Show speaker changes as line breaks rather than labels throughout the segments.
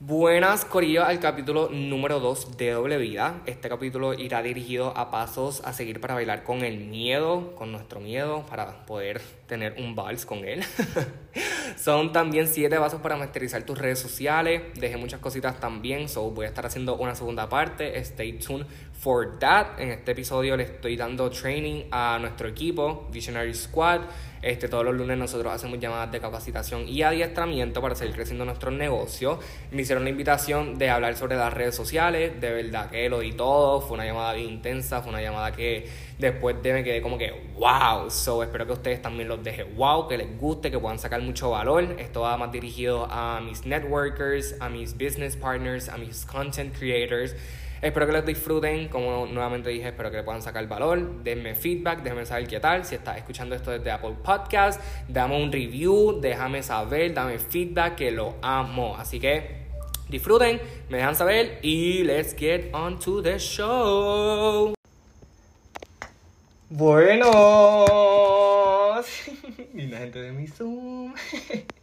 Buenas, Corillo, al capítulo número 2 de Doble Vida. Este capítulo irá dirigido a pasos a seguir para bailar con el miedo, con nuestro miedo, para poder tener un vals con él. Son también 7 pasos para masterizar tus redes sociales. Dejé muchas cositas también, so voy a estar haciendo una segunda parte. Stay tuned for that. En este episodio le estoy dando training a nuestro equipo, Visionary Squad. Este, todos los lunes nosotros hacemos llamadas de capacitación y adiestramiento para seguir creciendo nuestro negocio. Me hicieron la invitación de hablar sobre las redes sociales. De verdad que lo di todo. Fue una llamada bien intensa. Fue una llamada que después de me quedé como que wow. So espero que ustedes también los deje wow, que les guste, que puedan sacar mucho valor. Esto va más dirigido a mis networkers, a mis business partners, a mis content creators. Espero que les disfruten, como nuevamente dije, espero que le puedan sacar valor. Denme feedback, déjenme saber qué tal. Si estás escuchando esto desde Apple Podcast, dame un review, déjame saber, dame feedback, que lo amo. Así que disfruten, me dejan saber y let's get on to the show. Buenos, la gente de mi Zoom.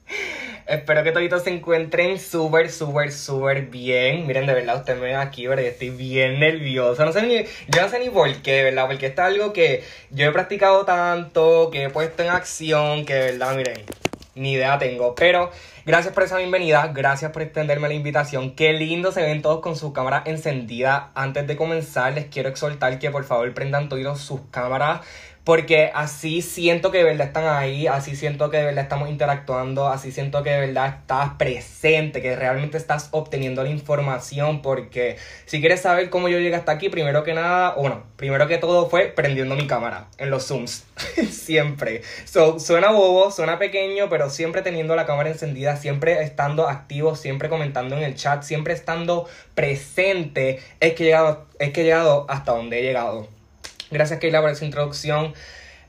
Espero que todos se encuentren súper, súper, súper bien. Miren, de verdad, ustedes me ven aquí. Yo estoy bien nervioso. No sé ni, yo no sé ni por qué, ¿verdad? Porque esto es algo que yo he practicado tanto, que he puesto en acción, que de verdad, miren, ni idea tengo. Pero gracias por esa bienvenida, gracias por extenderme la invitación. Qué lindo se ven todos con su cámara encendida. Antes de comenzar, les quiero exhortar que por favor prendan todos sus cámaras porque así siento que de verdad están ahí, así siento que de verdad estamos interactuando, así siento que de verdad estás presente, que realmente estás obteniendo la información, porque si quieres saber cómo yo llegué hasta aquí, primero que nada, bueno, primero que todo fue prendiendo mi cámara en los Zooms, siempre. So, suena bobo, suena pequeño, pero siempre teniendo la cámara encendida, siempre estando activo, siempre comentando en el chat, siempre estando presente, es que he llegado, es que he llegado hasta donde he llegado. Gracias, Keila, por esa introducción.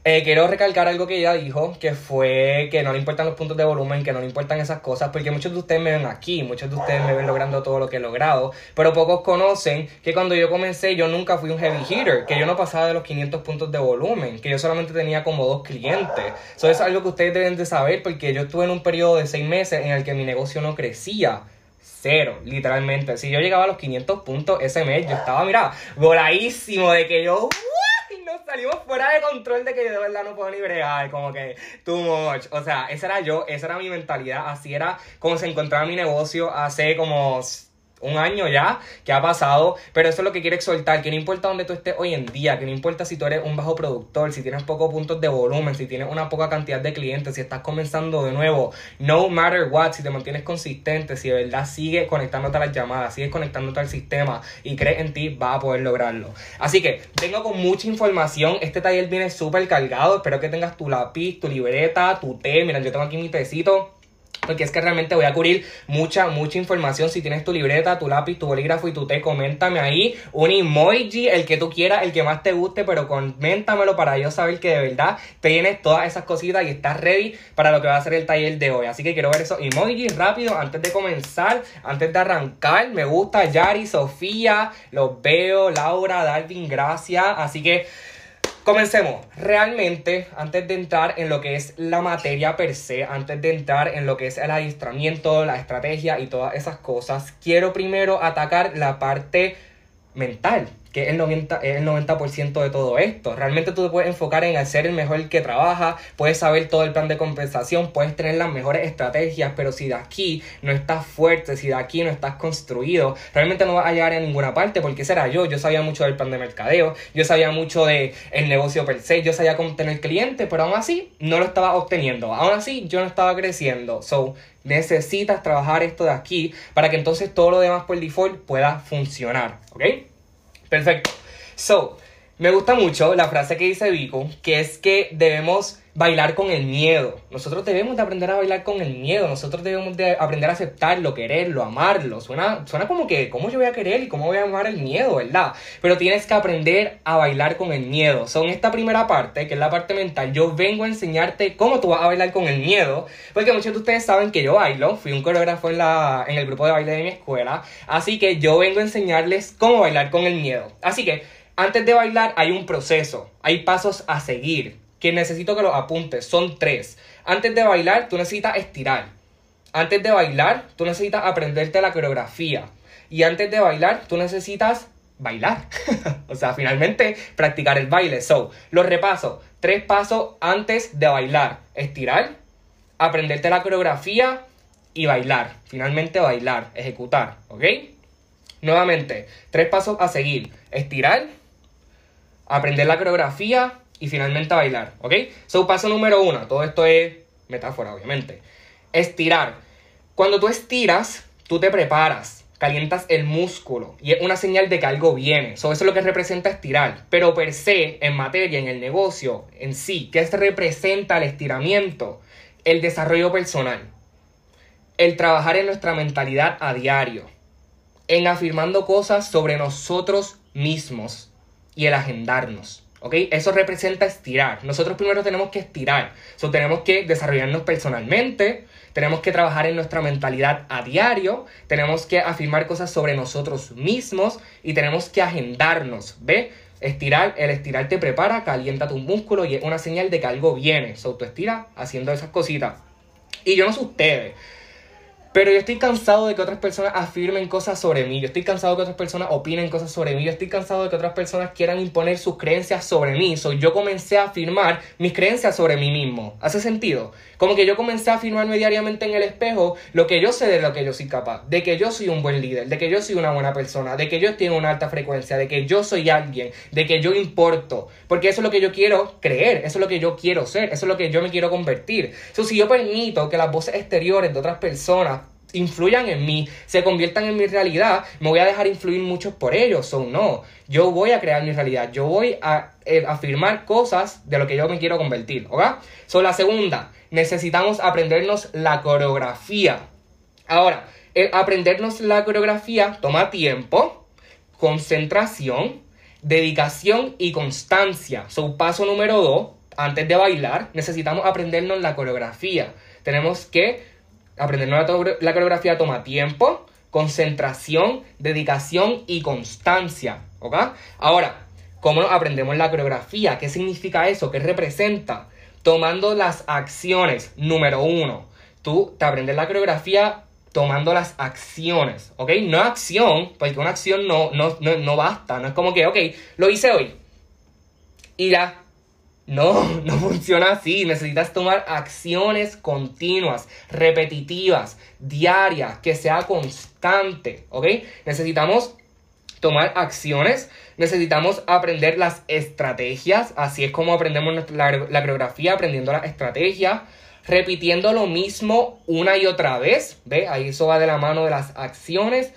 Eh, quiero recalcar algo que ella dijo, que fue que no le importan los puntos de volumen, que no le importan esas cosas, porque muchos de ustedes me ven aquí, muchos de ustedes me ven logrando todo lo que he logrado, pero pocos conocen que cuando yo comencé yo nunca fui un heavy hitter, que yo no pasaba de los 500 puntos de volumen, que yo solamente tenía como dos clientes. Eso es algo que ustedes deben de saber, porque yo estuve en un periodo de seis meses en el que mi negocio no crecía cero, literalmente. Si yo llegaba a los 500 puntos ese mes, yo estaba, mira, voladísimo de que yo salimos fuera de control de que yo de verdad no puedo ni bregar, como que too much. O sea, esa era yo, esa era mi mentalidad, así era como se encontraba mi negocio hace como un año ya que ha pasado, pero eso es lo que quiero exhortar, que no importa dónde tú estés hoy en día, que no importa si tú eres un bajo productor, si tienes pocos puntos de volumen, si tienes una poca cantidad de clientes, si estás comenzando de nuevo, no matter what, si te mantienes consistente, si de verdad sigues conectándote a las llamadas, sigues conectándote al sistema y crees en ti, vas a poder lograrlo. Así que vengo con mucha información, este taller viene súper cargado, espero que tengas tu lápiz, tu libreta, tu té, mira, yo tengo aquí mi tecito porque es que realmente voy a cubrir mucha, mucha información. Si tienes tu libreta, tu lápiz, tu bolígrafo y tu té, coméntame ahí un emoji, el que tú quieras, el que más te guste, pero coméntamelo para yo saber que de verdad tienes todas esas cositas y estás ready para lo que va a ser el taller de hoy. Así que quiero ver esos emojis rápido antes de comenzar, antes de arrancar. Me gusta Yari, Sofía, los veo, Laura, Darwin, gracias. Así que Comencemos. Realmente, antes de entrar en lo que es la materia per se, antes de entrar en lo que es el adiestramiento, la estrategia y todas esas cosas, quiero primero atacar la parte mental que es el 90%, el 90 de todo esto. Realmente tú te puedes enfocar en ser el mejor que trabaja, puedes saber todo el plan de compensación, puedes tener las mejores estrategias, pero si de aquí no estás fuerte, si de aquí no estás construido, realmente no vas a llegar a ninguna parte, porque será yo, yo sabía mucho del plan de mercadeo, yo sabía mucho del el negocio per se, yo sabía cómo tener clientes, pero aún así no lo estaba obteniendo, aún así yo no estaba creciendo. So, necesitas trabajar esto de aquí para que entonces todo lo demás por default pueda funcionar, ¿ok? Perfecto. So, me gusta mucho la frase que dice Vico, que es que debemos bailar con el miedo. Nosotros debemos de aprender a bailar con el miedo. Nosotros debemos de aprender a aceptarlo, quererlo, amarlo. Suena, suena como que, ¿cómo yo voy a querer y cómo voy a amar el miedo, verdad? Pero tienes que aprender a bailar con el miedo. Son esta primera parte, que es la parte mental, yo vengo a enseñarte cómo tú vas a bailar con el miedo. Porque muchos de ustedes saben que yo bailo. Fui un coreógrafo en, la, en el grupo de baile de mi escuela. Así que yo vengo a enseñarles cómo bailar con el miedo. Así que antes de bailar hay un proceso, hay pasos a seguir, que necesito que los apuntes, son tres. Antes de bailar tú necesitas estirar. Antes de bailar, tú necesitas aprenderte la coreografía. Y antes de bailar, tú necesitas bailar. o sea, finalmente practicar el baile. So, los repaso. Tres pasos antes de bailar. Estirar, aprenderte la coreografía y bailar. Finalmente bailar, ejecutar, ¿ok? Nuevamente, tres pasos a seguir. Estirar, aprender la coreografía y finalmente bailar, ¿ok? So, paso número uno. Todo esto es metáfora, obviamente. Estirar. Cuando tú estiras, tú te preparas calientas el músculo y es una señal de que algo viene. eso es lo que representa estirar. Pero per se, en materia, en el negocio, en sí, ¿qué representa el estiramiento? El desarrollo personal. El trabajar en nuestra mentalidad a diario. En afirmando cosas sobre nosotros mismos y el agendarnos. ¿Ok? Eso representa estirar. Nosotros primero tenemos que estirar. So, tenemos que desarrollarnos personalmente, tenemos que trabajar en nuestra mentalidad a diario, tenemos que afirmar cosas sobre nosotros mismos y tenemos que agendarnos, ¿ve? Estirar, el estirar te prepara, calienta tu músculo y es una señal de que algo viene. So, tú estira haciendo esas cositas. Y yo no sé ustedes, pero yo estoy cansado de que otras personas afirmen cosas sobre mí. Yo estoy cansado de que otras personas opinen cosas sobre mí. Yo estoy cansado de que otras personas quieran imponer sus creencias sobre mí. So, yo comencé a afirmar mis creencias sobre mí mismo. ¿Hace sentido? Como que yo comencé a afirmarme diariamente en el espejo lo que yo sé de lo que yo soy capaz. De que yo soy un buen líder. De que yo soy una buena persona. De que yo tengo una alta frecuencia. De que yo soy alguien. De que yo importo. Porque eso es lo que yo quiero creer. Eso es lo que yo quiero ser. Eso es lo que yo me quiero convertir. So, si yo permito que las voces exteriores de otras personas influyan en mí, se conviertan en mi realidad, me voy a dejar influir mucho por ellos. O no, yo voy a crear mi realidad, yo voy a eh, afirmar cosas de lo que yo me quiero convertir, ¿ok? So, la segunda, necesitamos aprendernos la coreografía. Ahora, aprendernos la coreografía toma tiempo, concentración, dedicación y constancia. So, paso número dos, antes de bailar, necesitamos aprendernos la coreografía. Tenemos que Aprender la, coreografía toma tiempo, concentración, dedicación y constancia. ¿Ok? Ahora, ¿cómo aprendemos la coreografía? ¿Qué significa eso? ¿Qué representa? Tomando las acciones. Número uno, tú te aprendes la coreografía tomando las acciones, ¿ok? No acción, porque una acción no, no, no, no basta, no es como que, ok, lo hice hoy y ya, no, no funciona así. Necesitas tomar acciones continuas, repetitivas, diarias, que sea constante, ¿ok? Necesitamos tomar acciones, necesitamos aprender las estrategias, así es como aprendemos la, la coreografía, aprendiendo las estrategias, repitiendo lo mismo una y otra vez, ¿ve? Ahí eso va de la mano de las acciones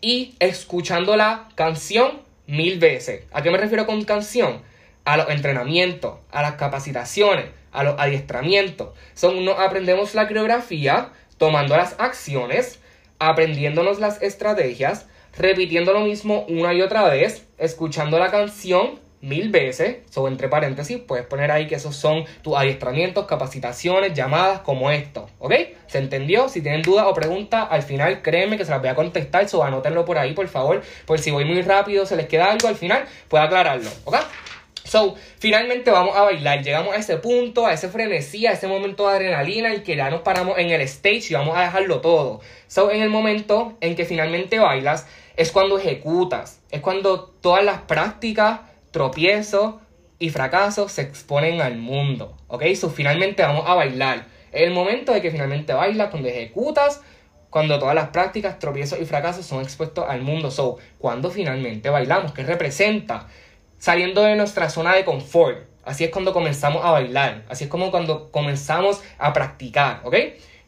y escuchando la canción mil veces. ¿A qué me refiero con canción? A los entrenamientos, a las capacitaciones, a los adiestramientos. Son, no aprendemos la coreografía tomando las acciones, aprendiéndonos las estrategias, repitiendo lo mismo una y otra vez, escuchando la canción mil veces, o entre paréntesis, puedes poner ahí que esos son tus adiestramientos, capacitaciones, llamadas como esto, ¿ok? ¿Se entendió? Si tienen dudas o preguntas, al final créeme que se las voy a contestar, so anótenlo por ahí, por favor, por si voy muy rápido, se les queda algo al final, puedo aclararlo, ¿ok? So, finalmente vamos a bailar. Llegamos a ese punto, a ese frenesí, a ese momento de adrenalina en que ya nos paramos en el stage y vamos a dejarlo todo. So, en el momento en que finalmente bailas, es cuando ejecutas. Es cuando todas las prácticas, tropiezos y fracasos se exponen al mundo. ¿Ok? So, finalmente vamos a bailar. El momento de que finalmente bailas, cuando ejecutas, cuando todas las prácticas, tropiezos y fracasos son expuestos al mundo. So, cuando finalmente bailamos, ¿qué representa? Saliendo de nuestra zona de confort. Así es cuando comenzamos a bailar. Así es como cuando comenzamos a practicar, ¿ok?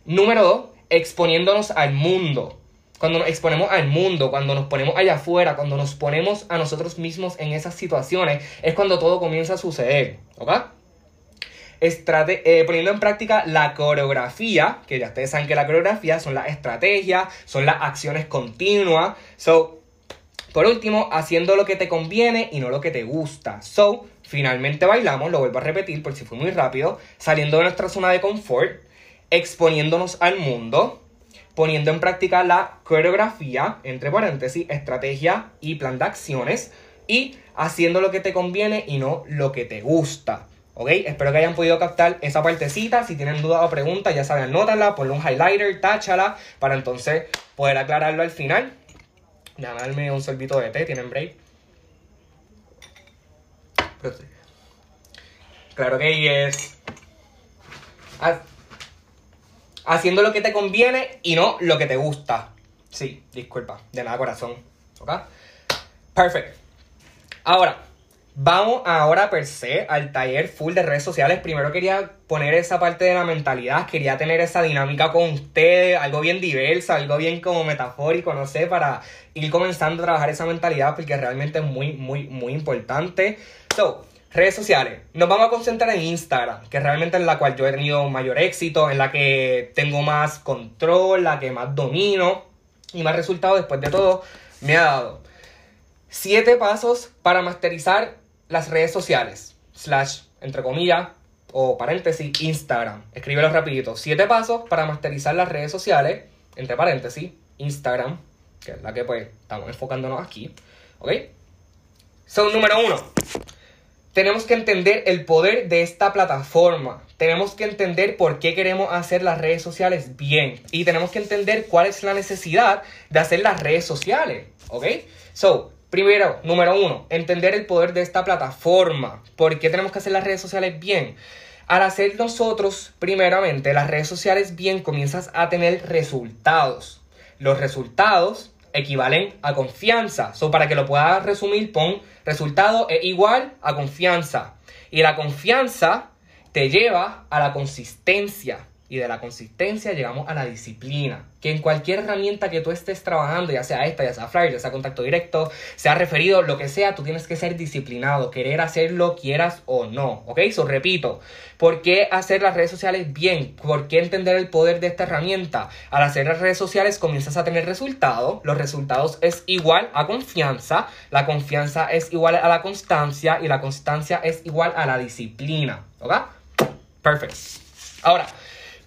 Número dos, exponiéndonos al mundo. Cuando nos exponemos al mundo, cuando nos ponemos allá afuera, cuando nos ponemos a nosotros mismos en esas situaciones, es cuando todo comienza a suceder, ¿ok? Eh, poniendo en práctica la coreografía, que ya ustedes saben que la coreografía son las estrategias, son las acciones continuas. So, por último, haciendo lo que te conviene y no lo que te gusta. So, finalmente bailamos, lo vuelvo a repetir por si fue muy rápido, saliendo de nuestra zona de confort, exponiéndonos al mundo, poniendo en práctica la coreografía, entre paréntesis, estrategia y plan de acciones, y haciendo lo que te conviene y no lo que te gusta. ¿Ok? Espero que hayan podido captar esa partecita. Si tienen dudas o preguntas, ya saben, anótala, ponle un highlighter, táchala, para entonces poder aclararlo al final. Déjame darme un sorbito de té, ¿tienen break? Claro que es. Haciendo lo que te conviene y no lo que te gusta. Sí, disculpa, de nada corazón. ¿Ok? Perfect. Ahora, Vamos ahora per se al taller full de redes sociales. Primero quería poner esa parte de la mentalidad, quería tener esa dinámica con ustedes, algo bien diverso, algo bien como metafórico, no sé, para ir comenzando a trabajar esa mentalidad porque realmente es muy, muy, muy importante. So, redes sociales. Nos vamos a concentrar en Instagram, que realmente es la cual yo he tenido mayor éxito, en la que tengo más control, la que más domino y más resultados después de todo me ha dado. Siete pasos para masterizar las redes sociales, slash, entre comillas, o paréntesis, Instagram. Escríbelo rapidito. Siete pasos para masterizar las redes sociales, entre paréntesis, Instagram, que es la que pues estamos enfocándonos aquí. ¿Ok? Son número uno. Tenemos que entender el poder de esta plataforma. Tenemos que entender por qué queremos hacer las redes sociales bien. Y tenemos que entender cuál es la necesidad de hacer las redes sociales. ¿Ok? So, Primero, número uno, entender el poder de esta plataforma. ¿Por qué tenemos que hacer las redes sociales bien? Al hacer nosotros, primeramente, las redes sociales bien, comienzas a tener resultados. Los resultados equivalen a confianza. So, para que lo puedas resumir, pon resultado es igual a confianza. Y la confianza te lleva a la consistencia y de la consistencia llegamos a la disciplina. Que en cualquier herramienta que tú estés trabajando, ya sea esta, ya sea Flyer, ya sea contacto directo, sea referido, lo que sea, tú tienes que ser disciplinado, querer hacerlo, quieras o no. ¿Ok? So repito, ¿por qué hacer las redes sociales bien? ¿Por qué entender el poder de esta herramienta? Al hacer las redes sociales comienzas a tener resultados. Los resultados es igual a confianza. La confianza es igual a la constancia y la constancia es igual a la disciplina. ¿Ok? Perfect. Ahora,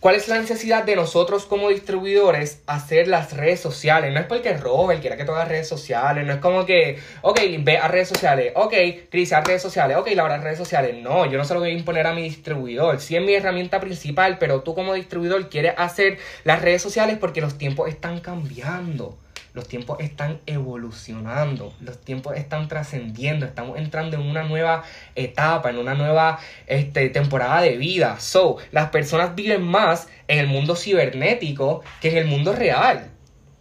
¿Cuál es la necesidad de nosotros como distribuidores hacer las redes sociales? No es porque Robert quiera que todas redes sociales, no es como que, ok, ve a redes sociales, ok, Cris, a redes sociales, ok, Laura, redes sociales. No, yo no se lo voy a imponer a mi distribuidor. Sí es mi herramienta principal, pero tú como distribuidor quieres hacer las redes sociales porque los tiempos están cambiando. Los tiempos están evolucionando, los tiempos están trascendiendo, estamos entrando en una nueva etapa, en una nueva este, temporada de vida. So, las personas viven más en el mundo cibernético que en el mundo real.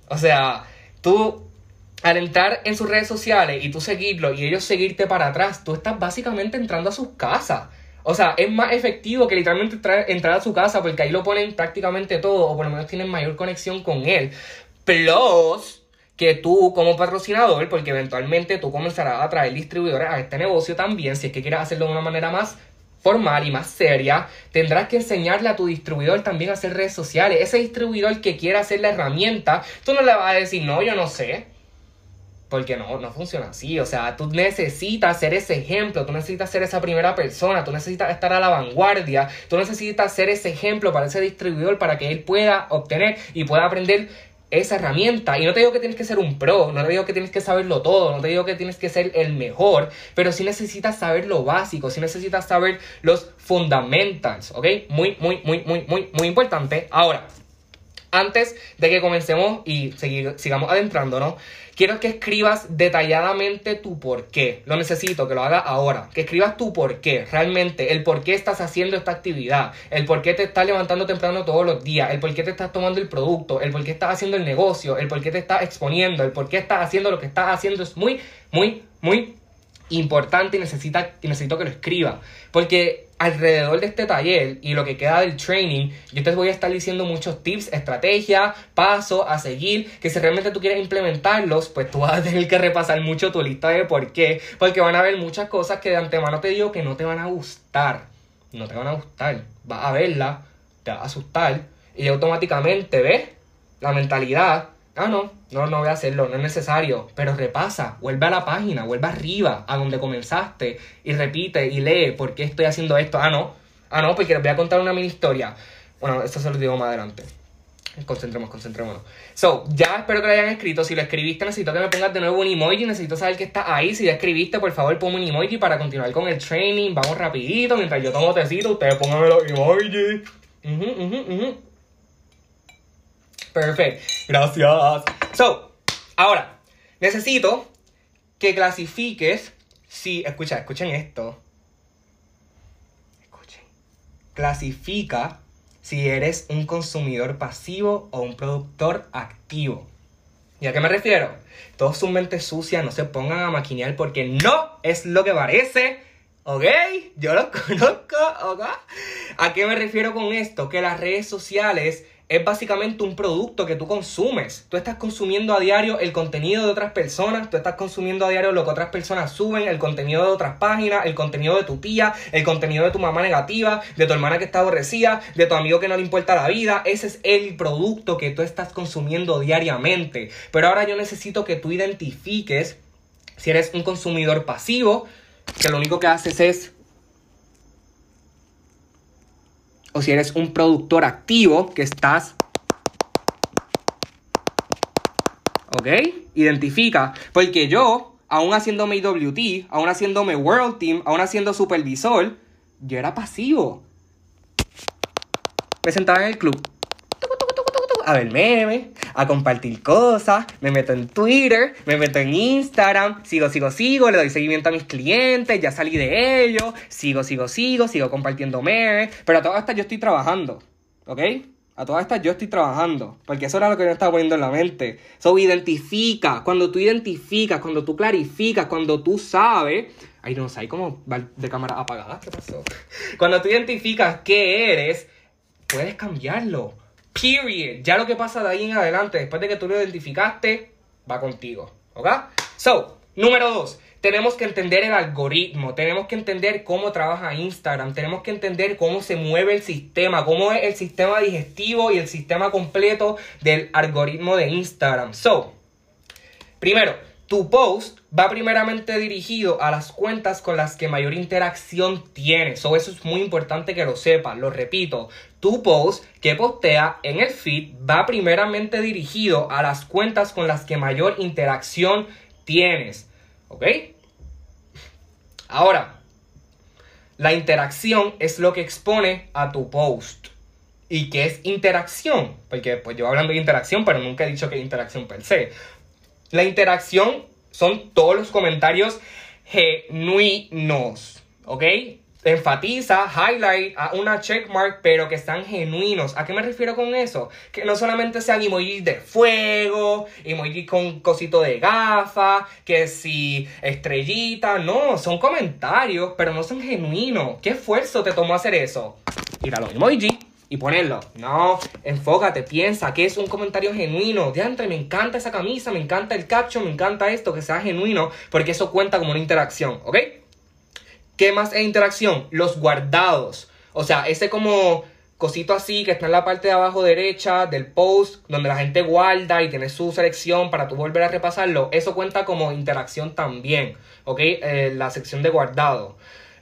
O sea, tú al entrar en sus redes sociales y tú seguirlo y ellos seguirte para atrás, tú estás básicamente entrando a sus casas. O sea, es más efectivo que literalmente entrar a su casa porque ahí lo ponen prácticamente todo o por lo menos tienen mayor conexión con él. Plus, que tú como patrocinador, porque eventualmente tú comenzarás a traer distribuidores a este negocio también, si es que quieres hacerlo de una manera más formal y más seria, tendrás que enseñarle a tu distribuidor también a hacer redes sociales. Ese distribuidor que quiera hacer la herramienta, tú no le vas a decir, no, yo no sé. Porque no, no funciona así. O sea, tú necesitas ser ese ejemplo, tú necesitas ser esa primera persona, tú necesitas estar a la vanguardia, tú necesitas ser ese ejemplo para ese distribuidor para que él pueda obtener y pueda aprender esa herramienta. Y no te digo que tienes que ser un pro, no te digo que tienes que saberlo todo, no te digo que tienes que ser el mejor, pero sí necesitas saber lo básico, sí necesitas saber los fundamentals, ¿ok? Muy, muy, muy, muy, muy, muy importante. Ahora, antes de que comencemos y sigamos adentrándonos, quiero que escribas detalladamente tu por qué. Lo necesito, que lo hagas ahora. Que escribas tu por qué, realmente, el por qué estás haciendo esta actividad, el por qué te estás levantando temprano todos los días, el por qué te estás tomando el producto, el por qué estás haciendo el negocio, el por qué te estás exponiendo, el por qué estás haciendo lo que estás haciendo. Es muy, muy, muy importante y, necesita, y necesito que lo escriba. Porque alrededor de este taller y lo que queda del training, yo te voy a estar diciendo muchos tips, estrategias, pasos a seguir, que si realmente tú quieres implementarlos, pues tú vas a tener que repasar mucho tu lista de por qué, porque van a haber muchas cosas que de antemano te digo que no te van a gustar, no te van a gustar, vas a verla, te va a asustar y automáticamente ves la mentalidad Ah, no, no, no voy a hacerlo, no es necesario. Pero repasa, vuelve a la página, vuelve arriba, a donde comenzaste, y repite y lee por qué estoy haciendo esto. Ah, no, ah, no, porque les voy a contar una mini historia. Bueno, esto se lo digo más adelante. Concentremos, concentrémonos. So, ya espero que lo hayan escrito. Si lo escribiste, necesito que me pongas de nuevo un emoji. Necesito saber que está ahí. Si ya escribiste, por favor, ponme un emoji para continuar con el training. Vamos rapidito. Mientras yo tomo tecito, ustedes pónganme los emojis. Perfecto. Gracias. So, ahora, necesito que clasifiques si... Escucha, escuchen esto. Escuchen. Clasifica si eres un consumidor pasivo o un productor activo. ¿Y a qué me refiero? Todos sus mentes sucias no se pongan a maquinear porque no es lo que parece. ¿Ok? Yo lo conozco, ¿ok? ¿A qué me refiero con esto? Que las redes sociales es básicamente un producto que tú consumes. Tú estás consumiendo a diario el contenido de otras personas, tú estás consumiendo a diario lo que otras personas suben, el contenido de otras páginas, el contenido de tu tía, el contenido de tu mamá negativa, de tu hermana que está aborrecida, de tu amigo que no le importa la vida. Ese es el producto que tú estás consumiendo diariamente. Pero ahora yo necesito que tú identifiques si eres un consumidor pasivo, que lo único que haces es o si eres un productor activo que estás... ¿Ok? Identifica. Porque yo, aún haciéndome IWT, aún haciéndome World Team, aún haciendo supervisor, yo era pasivo. Me sentaba en el club a ver memes, a compartir cosas, me meto en Twitter, me meto en Instagram, sigo, sigo, sigo, le doy seguimiento a mis clientes, ya salí de ellos, sigo, sigo, sigo, sigo compartiendo memes, pero a todas estas yo estoy trabajando, ¿ok? A todas estas yo estoy trabajando, porque eso era lo que yo estaba poniendo en la mente. So, identifica, cuando tú identificas, cuando tú clarificas, cuando tú sabes, ay no sé, hay como de cámara apagada, ¿qué pasó? Cuando tú identificas qué eres, puedes cambiarlo Period. Ya lo que pasa de ahí en adelante, después de que tú lo identificaste, va contigo. ¿Ok? So, número dos. Tenemos que entender el algoritmo, tenemos que entender cómo trabaja Instagram, tenemos que entender cómo se mueve el sistema, cómo es el sistema digestivo y el sistema completo del algoritmo de Instagram. So, primero, tu post va primeramente dirigido a las cuentas con las que mayor interacción tienes. So, eso es muy importante que lo sepas. Lo repito, tu post que postea en el feed va primeramente dirigido a las cuentas con las que mayor interacción tienes. ¿Ok? Ahora, la interacción es lo que expone a tu post. ¿Y qué es interacción? Porque pues yo hablando de interacción, pero nunca he dicho que interacción per se. La interacción son todos los comentarios genuinos, ¿ok? enfatiza, highlight a una checkmark, pero que están genuinos. ¿A qué me refiero con eso? Que no solamente sean emojis de fuego, emojis con cosito de gafa, que si estrellita, no, son comentarios, pero no son genuinos. ¿Qué esfuerzo te tomó hacer eso? Los emojis y ponerlo. No, enfócate, piensa que es un comentario genuino. Diantre, me encanta esa camisa, me encanta el caption, me encanta esto, que sea genuino, porque eso cuenta como una interacción, ¿ok? ¿Qué más es interacción? Los guardados. O sea, ese como cosito así que está en la parte de abajo derecha del post, donde la gente guarda y tiene su selección para tú volver a repasarlo, eso cuenta como interacción también, ¿ok? Eh, la sección de guardado.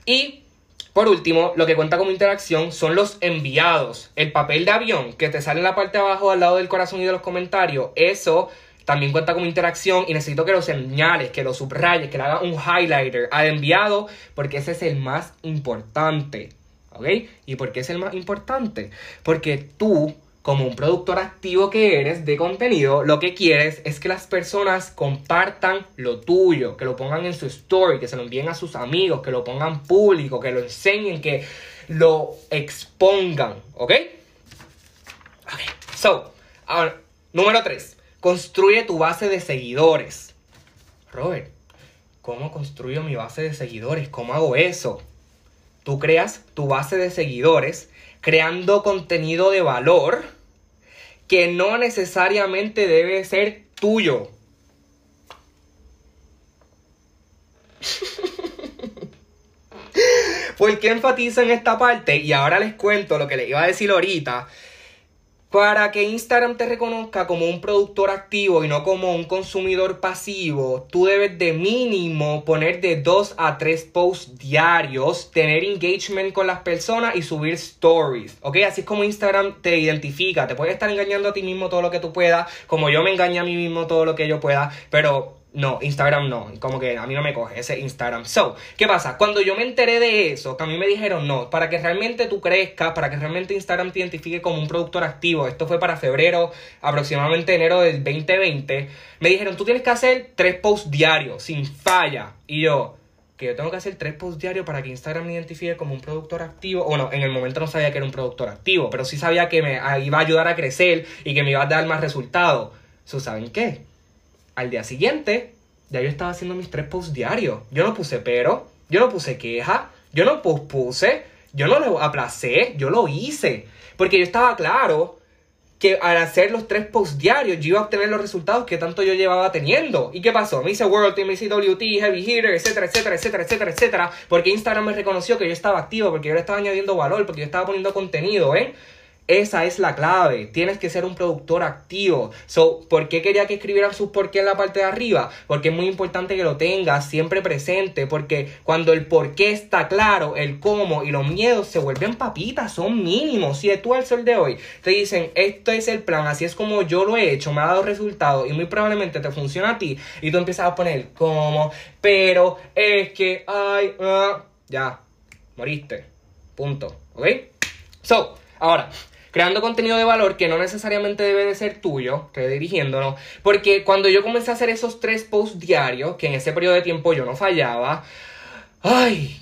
Y por último, lo que cuenta como interacción son los enviados. El papel de avión que te sale en la parte de abajo al lado del corazón y de los comentarios, eso también cuenta como interacción y necesito que lo señales, que lo subrayes, que le hagas un highlighter al enviado porque ese es el más importante. ¿Ok? ¿Y por qué es el más importante? Porque tú como un productor activo que eres de contenido, lo que quieres es que las personas compartan lo tuyo, que lo pongan en su story, que se lo envíen a sus amigos, que lo pongan público, que lo enseñen, que lo expongan, ¿ok? Ok, so, ahora, número 3, construye tu base de seguidores. Robert, ¿cómo construyo mi base de seguidores? ¿Cómo hago eso? Tú creas tu base de seguidores creando contenido de valor que no necesariamente debe ser tuyo. ¿Por qué enfatizo en esta parte? Y ahora les cuento lo que les iba a decir ahorita. Para que Instagram te reconozca como un productor activo y no como un consumidor pasivo, tú debes de mínimo poner de 2 a 3 posts diarios, tener engagement con las personas y subir stories, ¿ok? Así es como Instagram te identifica. Te puedes estar engañando a ti mismo todo lo que tú puedas, como yo me engaño a mí mismo todo lo que yo pueda, pero no, Instagram no, como que a mí no me coge ese Instagram. So, ¿qué pasa? Cuando yo me enteré de eso, que a mí me dijeron no, para que realmente tú crezcas, para que realmente Instagram te identifique como un productor activo, esto fue para febrero, aproximadamente enero del 2020, me dijeron tú tienes que hacer tres posts diarios, sin falla. Y yo, que yo tengo que hacer tres posts diarios para que Instagram me identifique como un productor activo. Bueno, en el momento no sabía que era un productor activo, pero sí sabía que me iba a ayudar a crecer y que me iba a dar más resultados. So, ¿Saben qué? Al día siguiente, ya yo estaba haciendo mis tres posts diarios. Yo no puse pero, yo no puse queja, yo no pospuse, yo no lo aplacé, yo lo hice. Porque yo estaba claro que al hacer los tres posts diarios yo iba a obtener los resultados que tanto yo llevaba teniendo. ¿Y qué pasó? Me hice World Team, me hice WT, Heavy Hitter, etcétera, etcétera, etcétera, etcétera, etcétera. Porque Instagram me reconoció que yo estaba activo, porque yo le estaba añadiendo valor, porque yo estaba poniendo contenido, ¿eh? Esa es la clave. Tienes que ser un productor activo. So, ¿por qué quería que escribieran sus por qué en la parte de arriba? Porque es muy importante que lo tengas siempre presente. Porque cuando el por qué está claro, el cómo y los miedos se vuelven papitas, son mínimos. Si tú al sol de hoy te dicen, esto es el plan, así es como yo lo he hecho, me ha dado resultados y muy probablemente te funciona a ti. Y tú empiezas a poner cómo, pero es que, ay, ah, ya, moriste. Punto. ¿Ok? So, ahora creando contenido de valor que no necesariamente debe de ser tuyo, redirigiéndonos, porque cuando yo comencé a hacer esos tres posts diarios, que en ese periodo de tiempo yo no fallaba, ay,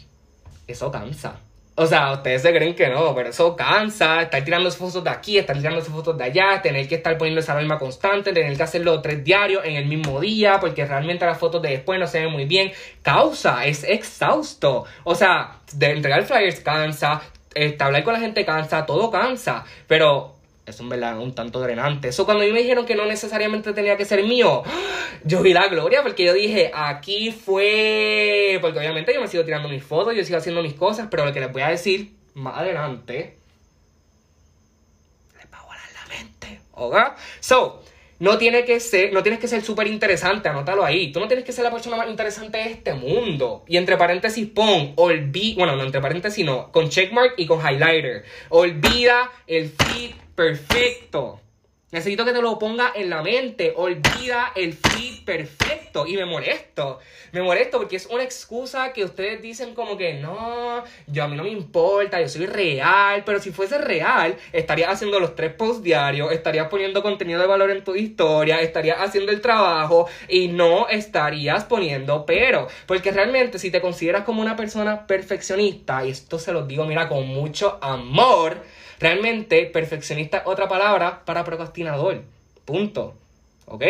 eso cansa. O sea, ustedes se creen que no, pero eso cansa, estar tirando fotos de aquí, estar tirando fotos de allá, tener que estar poniendo esa alarma constante, tener que hacerlo tres diarios en el mismo día, porque realmente las fotos de después no se ven muy bien. Causa, es exhausto. O sea, de entregar flyers cansa, este, hablar con la gente cansa, todo cansa, pero es un, ¿verdad? un tanto drenante. Eso cuando a mí me dijeron que no necesariamente tenía que ser mío, yo vi la gloria porque yo dije, aquí fue, porque obviamente yo me sigo tirando mis fotos, yo sigo haciendo mis cosas, pero lo que les voy a decir más adelante, les va a volar la mente, ¿ok? So, no, tiene que ser, no tienes que ser súper interesante, anótalo ahí. Tú no tienes que ser la persona más interesante de este mundo. Y entre paréntesis pon, olvida, bueno, no entre paréntesis no, con checkmark y con highlighter. Olvida el feed perfecto. Necesito que te lo ponga en la mente. Olvida el feed perfecto. Y me molesto. Me molesto porque es una excusa que ustedes dicen como que no, yo a mí no me importa, yo soy real. Pero si fuese real, estarías haciendo los tres posts diarios, estarías poniendo contenido de valor en tu historia, estarías haciendo el trabajo y no estarías poniendo pero. Porque realmente si te consideras como una persona perfeccionista, y esto se lo digo, mira, con mucho amor Realmente, perfeccionista es otra palabra para procrastinador. Punto. ¿Ok?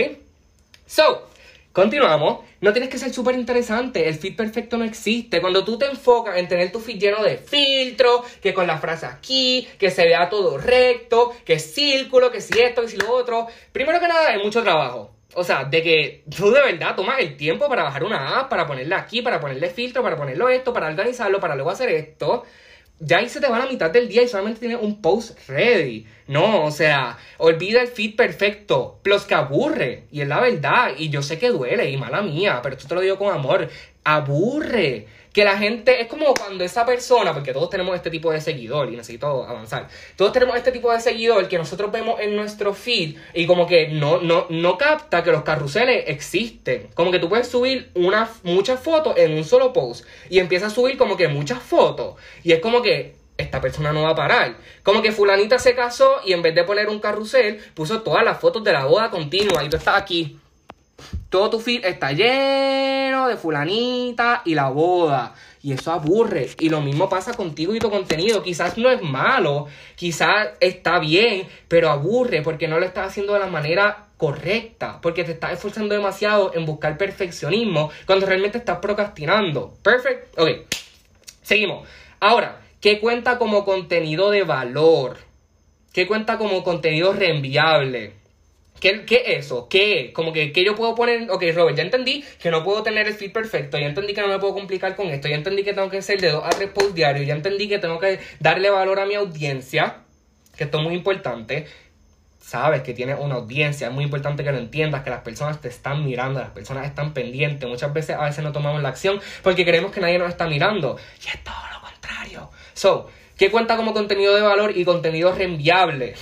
So, continuamos. No tienes que ser súper interesante. El feed perfecto no existe. Cuando tú te enfocas en tener tu feed lleno de filtros, que con la frase aquí, que se vea todo recto, que es círculo, que si esto, que si lo otro. Primero que nada, hay mucho trabajo. O sea, de que tú de verdad tomas el tiempo para bajar una app, para ponerla aquí, para ponerle filtro, para ponerlo esto, para organizarlo, para luego hacer esto ya ahí se te va la mitad del día y solamente tienes un post ready. No, o sea, olvida el feed perfecto. Plus que aburre. Y es la verdad. Y yo sé que duele y mala mía, pero esto te lo digo con amor. Aburre que la gente es como cuando esa persona, porque todos tenemos este tipo de seguidor y necesito avanzar, todos tenemos este tipo de seguidor que nosotros vemos en nuestro feed y como que no, no, no capta que los carruseles existen. Como que tú puedes subir una, muchas fotos en un solo post y empiezas a subir como que muchas fotos y es como que esta persona no va a parar. Como que fulanita se casó y en vez de poner un carrusel, puso todas las fotos de la boda continua y tú estás aquí todo tu feed está lleno de fulanita y la boda. Y eso aburre. Y lo mismo pasa contigo y tu contenido. Quizás no es malo, quizás está bien, pero aburre porque no lo estás haciendo de la manera correcta. Porque te estás esforzando demasiado en buscar perfeccionismo cuando realmente estás procrastinando. Perfect. Ok. Seguimos. Ahora, ¿qué cuenta como contenido de valor? ¿Qué cuenta como contenido reenviable? ¿Qué, ¿Qué, es eso? ¿Qué? Como que, ¿qué yo puedo poner? Ok, Robert, ya entendí que no puedo tener el feed perfecto, ya entendí que no me puedo complicar con esto, ya entendí que tengo que ser de dos a tres posts diarios, ya entendí que tengo que darle valor a mi audiencia, que esto es muy importante. sabes que tienes una audiencia. Es muy importante que lo entiendas, que las personas te están mirando, las personas están pendientes. Muchas veces a veces no tomamos la acción porque creemos que nadie nos está mirando. Y es todo lo contrario. So, ¿qué cuenta como contenido de valor y contenido reenviable?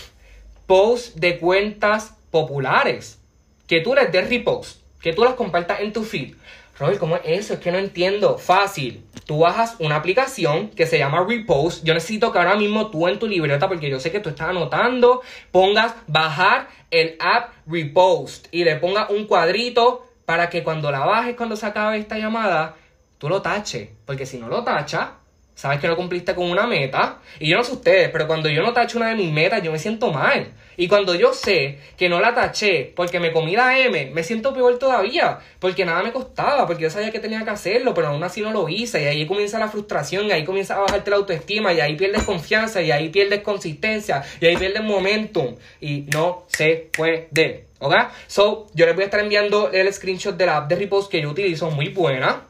Posts de cuentas populares. Que tú les des repost. Que tú las compartas en tu feed. Robert, ¿cómo es eso? Es que no entiendo. Fácil. Tú bajas una aplicación que se llama Repost. Yo necesito que ahora mismo tú en tu libreta, porque yo sé que tú estás anotando, pongas bajar el app Repost y le pongas un cuadrito para que cuando la bajes, cuando se acabe esta llamada, tú lo taches. Porque si no lo tachas, sabes que no cumpliste con una meta. Y yo no sé ustedes, pero cuando yo no tacho una de mis metas, yo me siento mal. Y cuando yo sé que no la taché porque me comí la M, me siento peor todavía. Porque nada me costaba, porque yo sabía que tenía que hacerlo, pero aún así no lo hice. Y ahí comienza la frustración, y ahí comienza a bajarte la autoestima, y ahí pierdes confianza, y ahí pierdes consistencia, y ahí pierdes momentum. Y no se puede. ¿Ok? So, yo les voy a estar enviando el screenshot de la app de repost que yo utilizo, muy buena.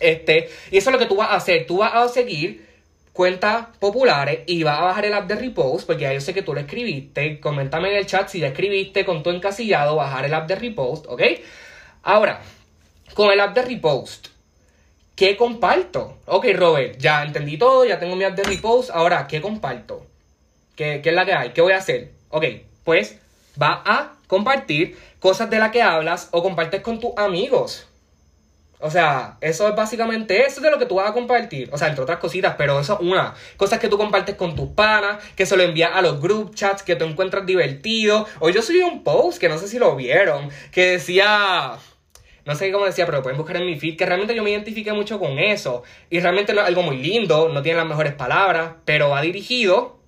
Este, y eso es lo que tú vas a hacer. Tú vas a seguir cuentas populares y vas a bajar el app de repost, porque ya yo sé que tú lo escribiste. Coméntame en el chat si ya escribiste con tu encasillado, bajar el app de repost, ¿ok? Ahora, con el app de repost, ¿qué comparto? Ok, Robert, ya entendí todo, ya tengo mi app de repost. Ahora, ¿qué comparto? ¿Qué, qué es la que hay? ¿Qué voy a hacer? Ok, pues va a compartir cosas de las que hablas o compartes con tus amigos. O sea, eso es básicamente eso de lo que tú vas a compartir. O sea, entre otras cositas, pero eso es una. Cosas que tú compartes con tus panas, que se lo envías a los group chats, que tú encuentras divertido. Hoy yo subí un post, que no sé si lo vieron, que decía... No sé cómo decía, pero lo pueden buscar en mi feed, que realmente yo me identifiqué mucho con eso. Y realmente no es algo muy lindo, no tiene las mejores palabras, pero va dirigido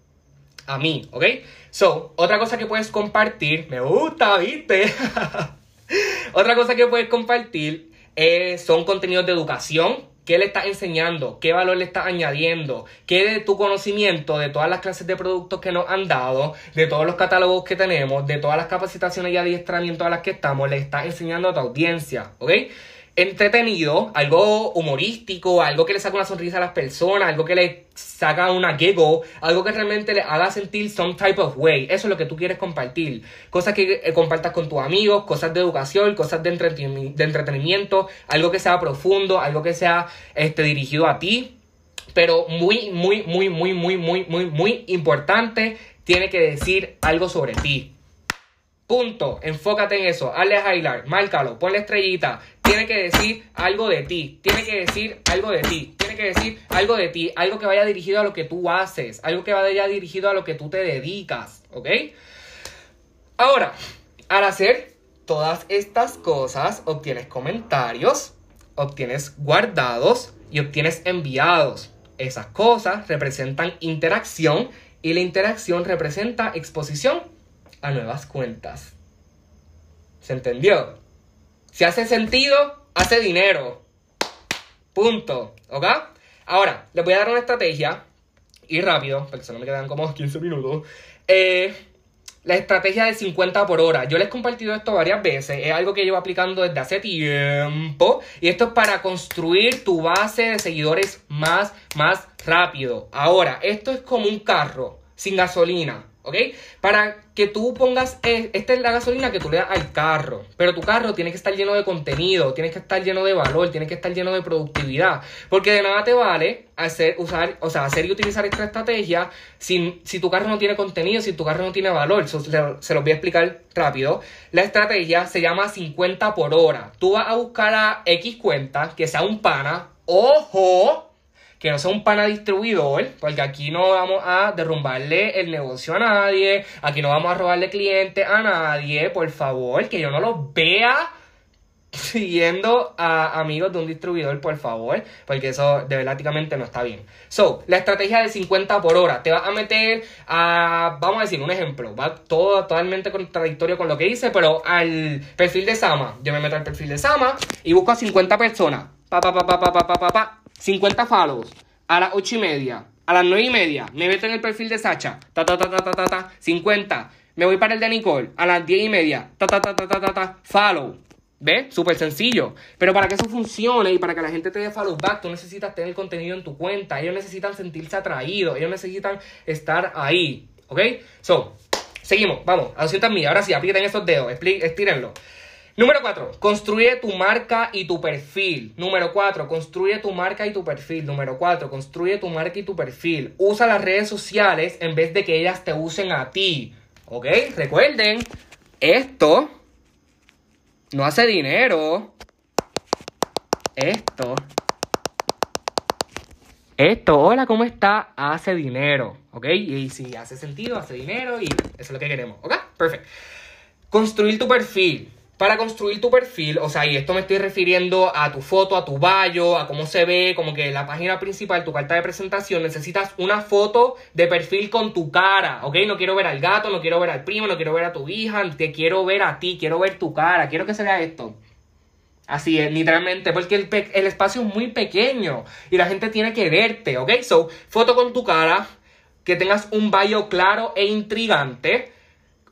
a mí, ¿ok? So, otra cosa que puedes compartir, me gusta, ¿viste? otra cosa que puedes compartir eh, son contenidos de educación. ¿Qué le estás enseñando? ¿Qué valor le estás añadiendo? ¿Qué de tu conocimiento de todas las clases de productos que nos han dado, de todos los catálogos que tenemos, de todas las capacitaciones y adiestramientos a las que estamos, le estás enseñando a tu audiencia? ¿Ok? Entretenido, algo humorístico, algo que le saca una sonrisa a las personas, algo que le saca una giggle, algo que realmente le haga sentir some type of way. Eso es lo que tú quieres compartir. Cosas que eh, compartas con tus amigos, cosas de educación, cosas de, entretenimiento, algo que sea profundo, algo que sea este, dirigido a ti. Pero muy, muy, muy, muy, muy, muy, muy, muy importante, tiene que decir algo sobre ti. Punto. Enfócate en eso. Hazle highlight. Márcalo. Ponle estrellita. Tiene que decir algo de ti. Tiene que decir algo de ti. Tiene que decir algo de ti. Algo que vaya dirigido a lo que tú haces. Algo que vaya dirigido a lo que tú te dedicas. ¿Ok? Ahora, al hacer todas estas cosas, obtienes comentarios, obtienes guardados y obtienes enviados. Esas cosas representan interacción y la interacción representa exposición a nuevas cuentas. ¿Se entendió? Si hace sentido, hace dinero. Punto. ¿Ok? Ahora, les voy a dar una estrategia. Y rápido, porque solo me quedan como 15 minutos. Eh, la estrategia de 50 por hora. Yo les he compartido esto varias veces. Es algo que llevo aplicando desde hace tiempo. Y esto es para construir tu base de seguidores más, más rápido. Ahora, esto es como un carro sin gasolina. ¿Ok? Para que tú pongas, eh, esta es la gasolina que tú le das al carro, pero tu carro tiene que estar lleno de contenido, tiene que estar lleno de valor, tiene que estar lleno de productividad, porque de nada te vale hacer, usar, o sea, hacer y utilizar esta estrategia si, tu carro no tiene contenido, si tu carro no tiene valor, se, se los voy a explicar rápido. La estrategia se llama 50 por hora. Tú vas a buscar a X cuenta que sea un pana, ojo, que no sea un pana distribuidor, porque aquí no vamos a derrumbarle el negocio a nadie, aquí no vamos a robarle clientes a nadie, por favor, que yo no los vea siguiendo a amigos de un distribuidor, por favor, porque eso de verdadamente no está bien. So, la estrategia de 50 por hora, te vas a meter a, vamos a decir, un ejemplo, va todo totalmente contradictorio con lo que hice, pero al perfil de Sama, yo me meto al perfil de Sama y busco a 50 personas, pa, pa, pa, pa, pa, pa, pa, pa, 50 follows a las 8 y media, a las 9 y media, me meto en el perfil de Sacha, ta ta ta ta ta ta, ta 50. Me voy para el de Nicole a las 10 y media, ta ta ta ta ta ta, ta follow. ¿Ves? Súper sencillo. Pero para que eso funcione y para que la gente te dé follow back, tú necesitas tener contenido en tu cuenta. Ellos necesitan sentirse atraídos. Ellos necesitan estar ahí. ¿Ok? So, seguimos, vamos, a 200 millas. Ahora sí, aprieten esos dedos, estírenlo. Número 4, construye tu marca y tu perfil. Número 4, construye tu marca y tu perfil. Número 4, construye tu marca y tu perfil. Usa las redes sociales en vez de que ellas te usen a ti. ¿Ok? Recuerden, esto no hace dinero. Esto. Esto, hola, ¿cómo está? Hace dinero. ¿Ok? Y si hace sentido, hace dinero y eso es lo que queremos. ¿Ok? Perfecto. Construir tu perfil para construir tu perfil, o sea, y esto me estoy refiriendo a tu foto, a tu bio, a cómo se ve, como que la página principal, tu carta de presentación, necesitas una foto de perfil con tu cara, ¿ok? No quiero ver al gato, no quiero ver al primo, no quiero ver a tu hija, te quiero ver a ti, quiero ver tu cara, quiero que se vea esto. Así es, literalmente, porque el, el espacio es muy pequeño y la gente tiene que verte, ¿ok? So, foto con tu cara, que tengas un bio claro e intrigante,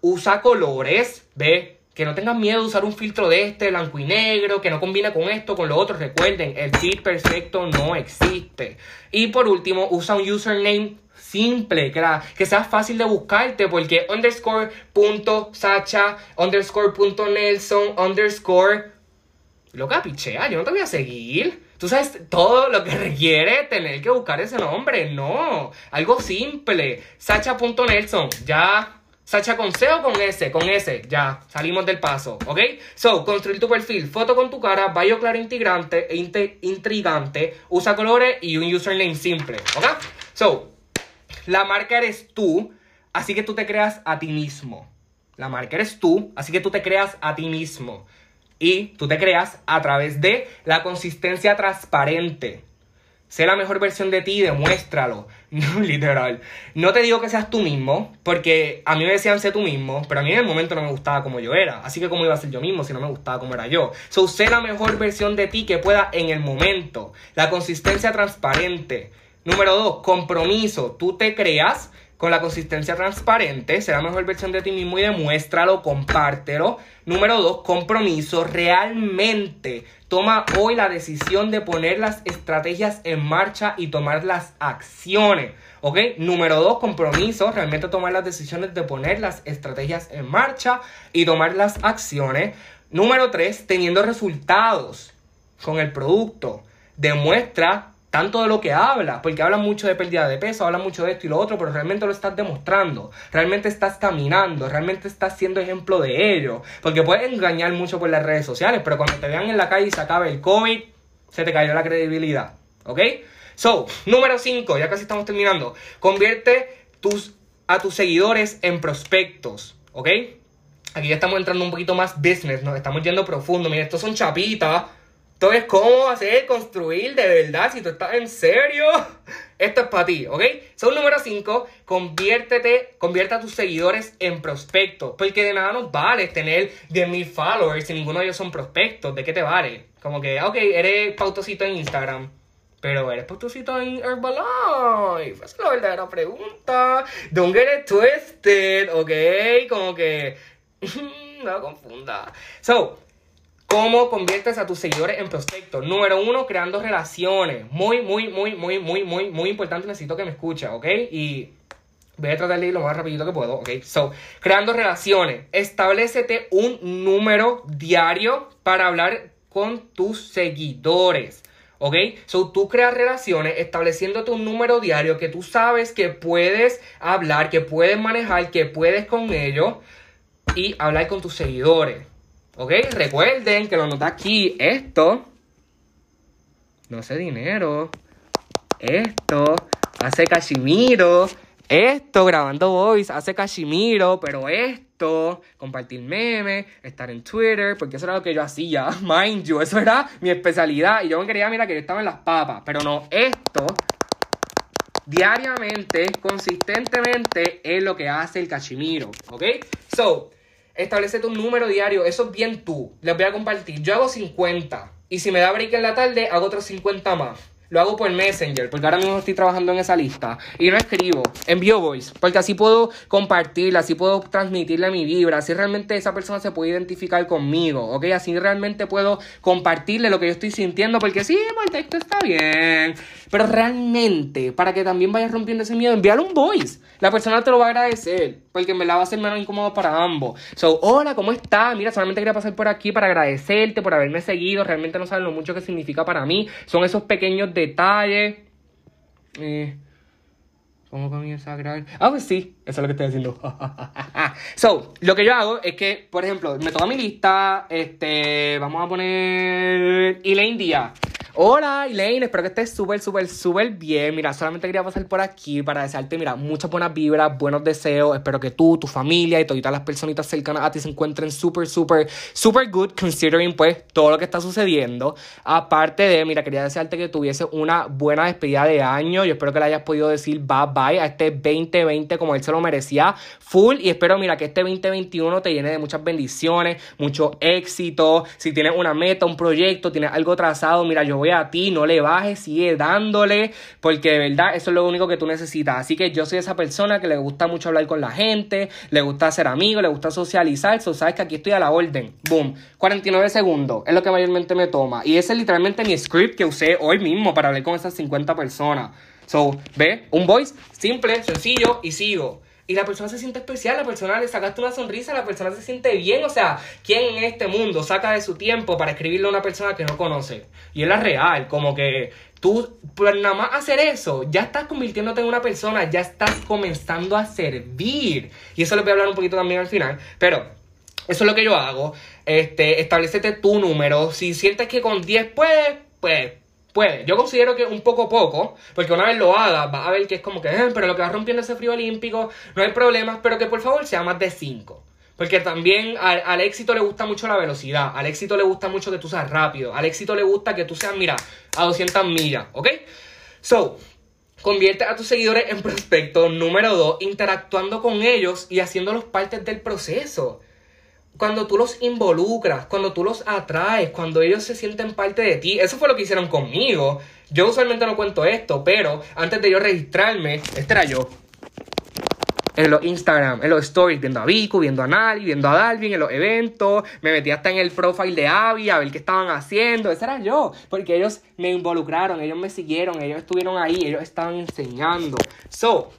usa colores, ve, que no tengan miedo de usar un filtro de este, blanco y negro, que no combine con esto, con lo otro. Recuerden, el feed perfecto no existe. Y por último, usa un username simple, que, que sea fácil de buscarte, porque underscore punto sacha, underscore punto nelson, underscore... Loca, pichea, yo no te voy a seguir. Tú sabes todo lo que requiere tener que buscar ese nombre. No, algo simple. Sacha.nelson, ya Sacha con C o con S, con S, ya, salimos del paso, ¿ok? So, construir tu perfil, foto con tu cara, bio claro integrante, intrigante, usa colores y un username simple, ¿ok? So, la marca eres tú, así que tú te creas a ti mismo. La marca eres tú, así que tú te creas a ti mismo. Y tú te creas a través de la consistencia transparente. Sé la mejor versión de ti y demuéstralo. literal. No te digo que seas tú mismo, porque a mí me decían sé tú mismo, pero a mí en el momento no me gustaba como yo era. Así que cómo iba a ser yo mismo si no me gustaba como era yo. So, sé la mejor versión de ti que pueda en el momento. La consistencia transparente. Número dos, compromiso. Tú te creas con la consistencia transparente, será mejor versión de ti mismo y demuéstralo, compártelo. Número dos, compromiso. Realmente toma hoy la decisión de poner las estrategias en marcha y tomar las acciones. ¿Ok? Número dos, compromiso. Realmente tomar las decisiones de poner las estrategias en marcha y tomar las acciones. Número tres, teniendo resultados con el producto. Demuestra tanto de lo que habla, porque habla mucho de pérdida de peso, habla mucho de esto y lo otro, pero realmente lo estás demostrando, realmente estás caminando, realmente estás siendo ejemplo de ello, porque puedes engañar mucho por las redes sociales, pero cuando te vean en la calle y se acabe el COVID, se te cayó la credibilidad, ¿ok? So, número 5, ya casi estamos terminando, convierte tus, a tus seguidores en prospectos, ¿ok? Aquí ya estamos entrando un poquito más business, nos estamos yendo profundo, mira, estos son chapitas, entonces, ¿cómo hacer, construir de verdad? Si tú estás en serio, esto es para ti, ¿ok? Son número 5, conviértete, convierte a tus seguidores en prospectos. Porque de nada nos vale tener 10.000 followers si ninguno de ellos son prospectos. ¿De qué te vale? Como que, ok, eres pautocito en Instagram. Pero eres pautocito en Herbalife. Esa es la verdadera pregunta. Don't get it twisted, ¿ok? Como que... no confunda. So, ¿Cómo conviertes a tus seguidores en prospectos? Número uno, creando relaciones. Muy, muy, muy, muy, muy, muy, muy importante. Necesito que me escuches, ¿ok? Y voy a tratar de ir lo más rapidito que puedo, ¿ok? So, creando relaciones. Establecete un número diario para hablar con tus seguidores. ¿Ok? So tú creas relaciones estableciéndote un número diario que tú sabes que puedes hablar, que puedes manejar, que puedes con ellos y hablar con tus seguidores. ¿Ok? Recuerden que lo nota aquí. Esto no hace dinero. Esto hace Cashimiro. Esto grabando voice hace Cashimiro. Pero esto, compartir memes, estar en Twitter, porque eso era lo que yo hacía. Mind you, eso era mi especialidad. Y yo me quería, mira, que yo estaba en las papas. Pero no, esto diariamente, consistentemente, es lo que hace el Cashimiro. ¿Ok? So, Establece tu número diario. Eso es bien tú. Les voy a compartir. Yo hago 50. Y si me da break en la tarde, hago otros 50 más. Lo hago por Messenger, porque ahora mismo estoy trabajando en esa lista. Y no escribo, envío voice, porque así puedo compartirla, así puedo transmitirle mi vibra, así realmente esa persona se puede identificar conmigo, ¿ok? Así realmente puedo compartirle lo que yo estoy sintiendo, porque sí, el texto está bien. Pero realmente, para que también vayas rompiendo ese miedo, envíale un voice. La persona te lo va a agradecer, porque me la va a hacer menos incómodo para ambos. So, hola, ¿cómo estás? Mira, solamente quería pasar por aquí para agradecerte por haberme seguido. Realmente no sabes lo mucho que significa para mí. Son esos pequeños detalles. Eh, ¿Cómo comienza a grabar? Ah, pues sí, eso es lo que estoy haciendo. so, lo que yo hago es que, por ejemplo, me tomo mi lista, este, vamos a poner Elaine Díaz. Hola, Elaine, espero que estés súper, súper, súper bien. Mira, solamente quería pasar por aquí para desearte, mira, muchas buenas vibras, buenos deseos. Espero que tú, tu familia y todas las personitas cercanas a ti se encuentren súper, súper, súper good, considering, pues, todo lo que está sucediendo. Aparte de, mira, quería desearte que tuviese una buena despedida de año. Yo espero que le hayas podido decir bye bye a este 2020 como él se lo merecía, full. Y espero, mira, que este 2021 te llene de muchas bendiciones, mucho éxito. Si tienes una meta, un proyecto, tienes algo trazado, mira, yo voy a ti, no le bajes, sigue dándole, porque de verdad eso es lo único que tú necesitas. Así que yo soy esa persona que le gusta mucho hablar con la gente, le gusta ser amigo, le gusta socializar, so sabes que aquí estoy a la orden. Boom, 49 segundos es lo que mayormente me toma. Y ese es literalmente mi script que usé hoy mismo para hablar con esas 50 personas. So, ve, un voice simple, sencillo y sigo y la persona se siente especial, la persona le sacaste una sonrisa, la persona se siente bien. O sea, ¿quién en este mundo saca de su tiempo para escribirle a una persona que no conoce? Y es la real, como que tú, por nada más hacer eso, ya estás convirtiéndote en una persona, ya estás comenzando a servir. Y eso lo voy a hablar un poquito también al final, pero eso es lo que yo hago. Este, establecete tu número. Si sientes que con 10 puedes, pues Puede. Yo considero que un poco poco, porque una vez lo haga, va a ver que es como que, eh, pero lo que va rompiendo ese frío olímpico, no hay problemas, pero que por favor sea más de 5. Porque también al, éxito le gusta mucho la velocidad, al éxito le gusta mucho que tú seas rápido, al éxito le gusta que tú seas, mira, a 200 millas, ¿ok? So, convierte a tus seguidores en prospectos. Número 2, interactuando con ellos y haciéndolos parte del proceso cuando tú los involucras, cuando tú los atraes, cuando ellos se sienten parte de ti. Eso fue lo que hicieron conmigo. Yo usualmente no cuento esto, pero antes de yo registrarme, este era yo. En los Instagram, en los stories, viendo a Vico, viendo a Nali, viendo a Dalvin en los eventos. Me metí hasta en el profile de Avi a ver qué estaban haciendo. Ese era yo. Porque ellos me involucraron, ellos me siguieron, ellos estuvieron ahí, ellos estaban enseñando. So,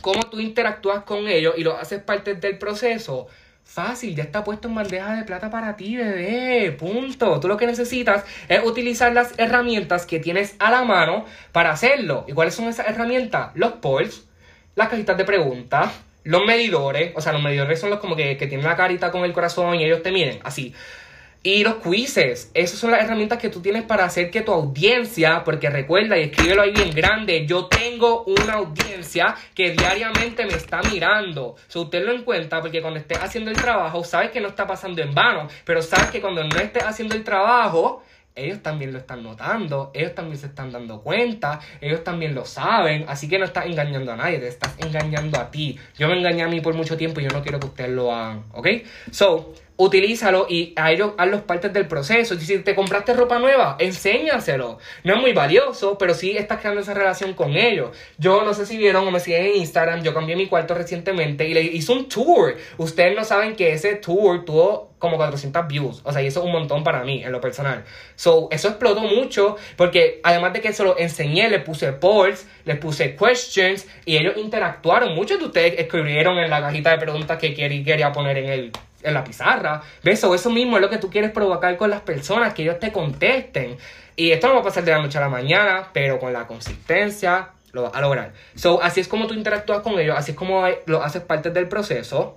cómo tú interactúas con ellos y lo haces parte del proceso Fácil, ya está puesto en bandeja de plata para ti, bebé. Punto. Tú lo que necesitas es utilizar las herramientas que tienes a la mano para hacerlo. ¿Y cuáles son esas herramientas? Los polls, las cajitas de preguntas, los medidores. O sea, los medidores son los como que, que tienen la carita con el corazón y ellos te miden así. Y los quizzes, esas son las herramientas que tú tienes para hacer que tu audiencia, porque recuerda y escríbelo ahí bien grande, yo tengo una audiencia que diariamente me está mirando. So, usted lo en cuenta porque cuando estés haciendo el trabajo, sabes que no está pasando en vano, pero sabes que cuando no estés haciendo el trabajo, ellos también lo están notando, ellos también se están dando cuenta, ellos también lo saben, así que no estás engañando a nadie, te estás engañando a ti. Yo me engañé a mí por mucho tiempo y yo no quiero que ustedes lo hagan, ¿ok? So, utilízalo y a ellos los partes del proceso. Si te compraste ropa nueva, enséñaselo. No es muy valioso, pero sí estás creando esa relación con ellos. Yo no sé si vieron o me siguen en Instagram, yo cambié mi cuarto recientemente y le hice un tour. Ustedes no saben que ese tour tuvo como 400 views. O sea, y eso es un montón para mí, en lo personal. So, eso explotó mucho porque además de que se lo enseñé, le puse polls, le puse questions y ellos interactuaron. Muchos de ustedes escribieron en la cajita de preguntas que quería poner en el en la pizarra. ¿Ves? O eso mismo es lo que tú quieres provocar con las personas, que ellos te contesten. Y esto no va a pasar de la noche a la mañana, pero con la consistencia lo vas a lograr. So, así es como tú interactúas con ellos, así es como lo haces parte del proceso.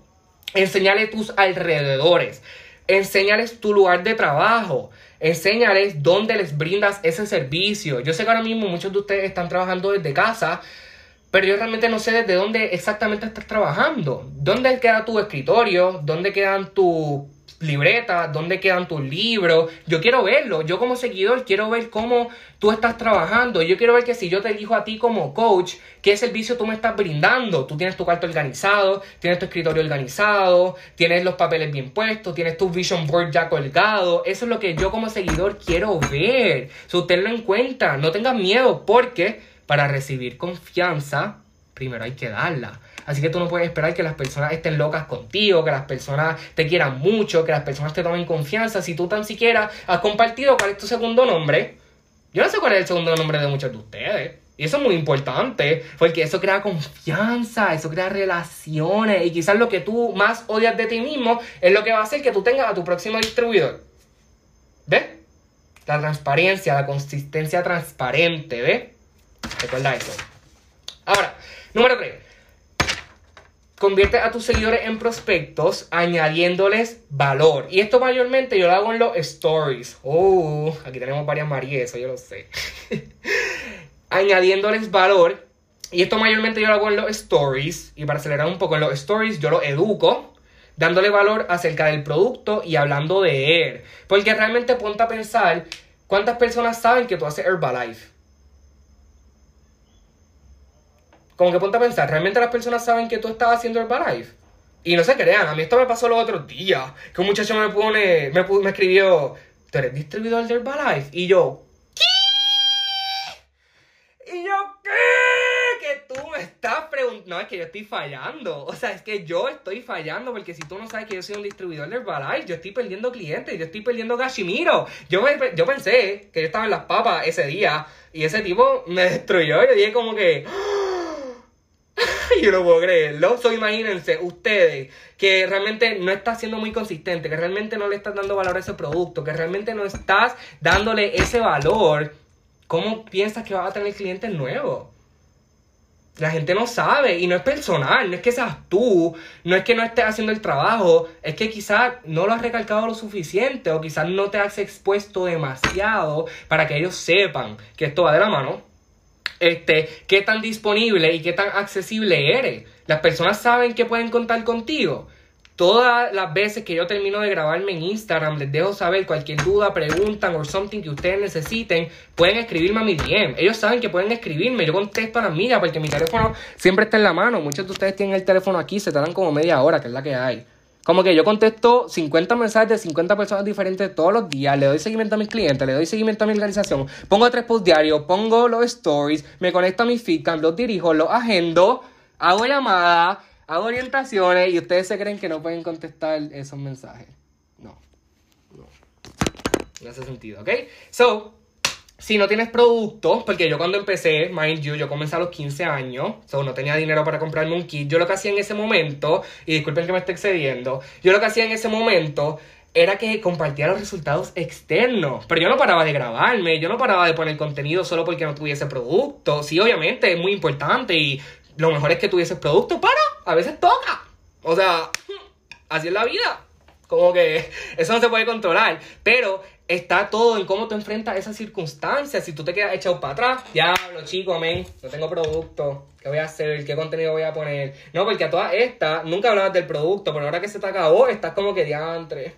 Enseñale tus alrededores. Enséñales tu lugar de trabajo. Enséñales dónde les brindas ese servicio. Yo sé que ahora mismo muchos de ustedes están trabajando desde casa pero yo realmente no sé desde dónde exactamente estás trabajando. ¿Dónde queda tu escritorio? ¿Dónde quedan tus libretas, dónde quedan tus libros. Yo quiero verlo. Yo como seguidor quiero ver cómo tú estás trabajando. Yo quiero ver que si yo te elijo a ti como coach, qué servicio tú me estás brindando. Tú tienes tu cuarto organizado, tienes tu escritorio organizado, tienes los papeles bien puestos, tienes tu vision board ya colgado. Eso es lo que yo como seguidor quiero ver. So, tenlo en cuenta. No tengas miedo porque para recibir confianza, primero hay que darla. Así que tú no puedes esperar que las personas estén locas contigo, que las personas te quieran mucho, que las personas te tomen confianza. Si tú tan siquiera has compartido cuál es tu segundo nombre, yo no sé cuál es el segundo nombre de muchos de ustedes. Y eso es muy importante, porque eso crea confianza, eso crea relaciones. Y quizás lo que tú más odias de ti mismo es lo que va a hacer que tú tengas a tu próximo distribuidor. ¿Ves? La transparencia, la consistencia transparente, ¿ves? Recuerda eso. Ahora, número 3. Convierte a tus seguidores en prospectos añadiéndoles valor. Y esto mayormente yo lo hago en los stories. Oh, aquí tenemos varias Marías, eso yo lo sé. añadiéndoles valor. Y esto mayormente yo lo hago en los stories. Y para acelerar un poco en los stories, yo lo educo. Dándole valor acerca del producto y hablando de él. Porque realmente ponte a pensar cuántas personas saben que tú haces Herbalife. Como que ponte a pensar, ¿realmente las personas saben que tú estás haciendo Herbalife? Y no se crean, a mí esto me pasó los otros días. Que un muchacho me pone, me, me escribió, ¿tú eres distribuidor de Herbalife? Y yo, ¿qué? Y yo, ¿qué? Que tú me estás preguntando. No, es que yo estoy fallando. O sea, es que yo estoy fallando porque si tú no sabes que yo soy un distribuidor de Herbalife, yo estoy perdiendo clientes, yo estoy perdiendo Gashimiro. Yo, yo pensé que yo estaba en las papas ese día y ese tipo me destruyó. Yo dije como que... yo no puedo creerlo. Imagínense, ustedes, que realmente no estás siendo muy consistente, que realmente no le estás dando valor a ese producto, que realmente no estás dándole ese valor, ¿cómo piensas que vas a tener clientes nuevos? La gente no sabe y no es personal, no es que seas tú, no es que no estés haciendo el trabajo, es que quizás no lo has recalcado lo suficiente o quizás no te has expuesto demasiado para que ellos sepan que esto va de la mano este, qué tan disponible y qué tan accesible eres. Las personas saben que pueden contar contigo. Todas las veces que yo termino de grabarme en Instagram, les dejo saber cualquier duda, preguntan o something que ustedes necesiten, pueden escribirme a mi DM. Ellos saben que pueden escribirme, yo contesto a las mías porque mi teléfono siempre está en la mano. Muchos de ustedes tienen el teléfono aquí, se tardan como media hora, que es la que hay. Como que yo contesto 50 mensajes de 50 personas diferentes todos los días, le doy seguimiento a mis clientes, le doy seguimiento a mi organización, pongo tres posts diarios, pongo los stories, me conecto a mi feedcam, los dirijo, los agendo, hago llamadas, hago orientaciones y ustedes se creen que no pueden contestar esos mensajes. No, no. No hace sentido, ¿ok? So, si no tienes producto, porque yo cuando empecé, mind you, yo comencé a los 15 años, so no tenía dinero para comprarme un kit. Yo lo que hacía en ese momento, y disculpen que me esté excediendo, yo lo que hacía en ese momento era que compartía los resultados externos. Pero yo no paraba de grabarme, yo no paraba de poner contenido solo porque no tuviese producto. Sí, obviamente es muy importante y lo mejor es que tuviese producto, pero a veces toca. O sea, así es la vida. Como que eso no se puede controlar. Pero está todo en cómo tú enfrentas esas circunstancias. Si tú te quedas echado para atrás, diablo, chico, amén, no tengo producto. ¿Qué voy a hacer? ¿Qué contenido voy a poner? No, porque a todas estas nunca hablabas del producto, pero ahora que se te acabó, estás como que diantre.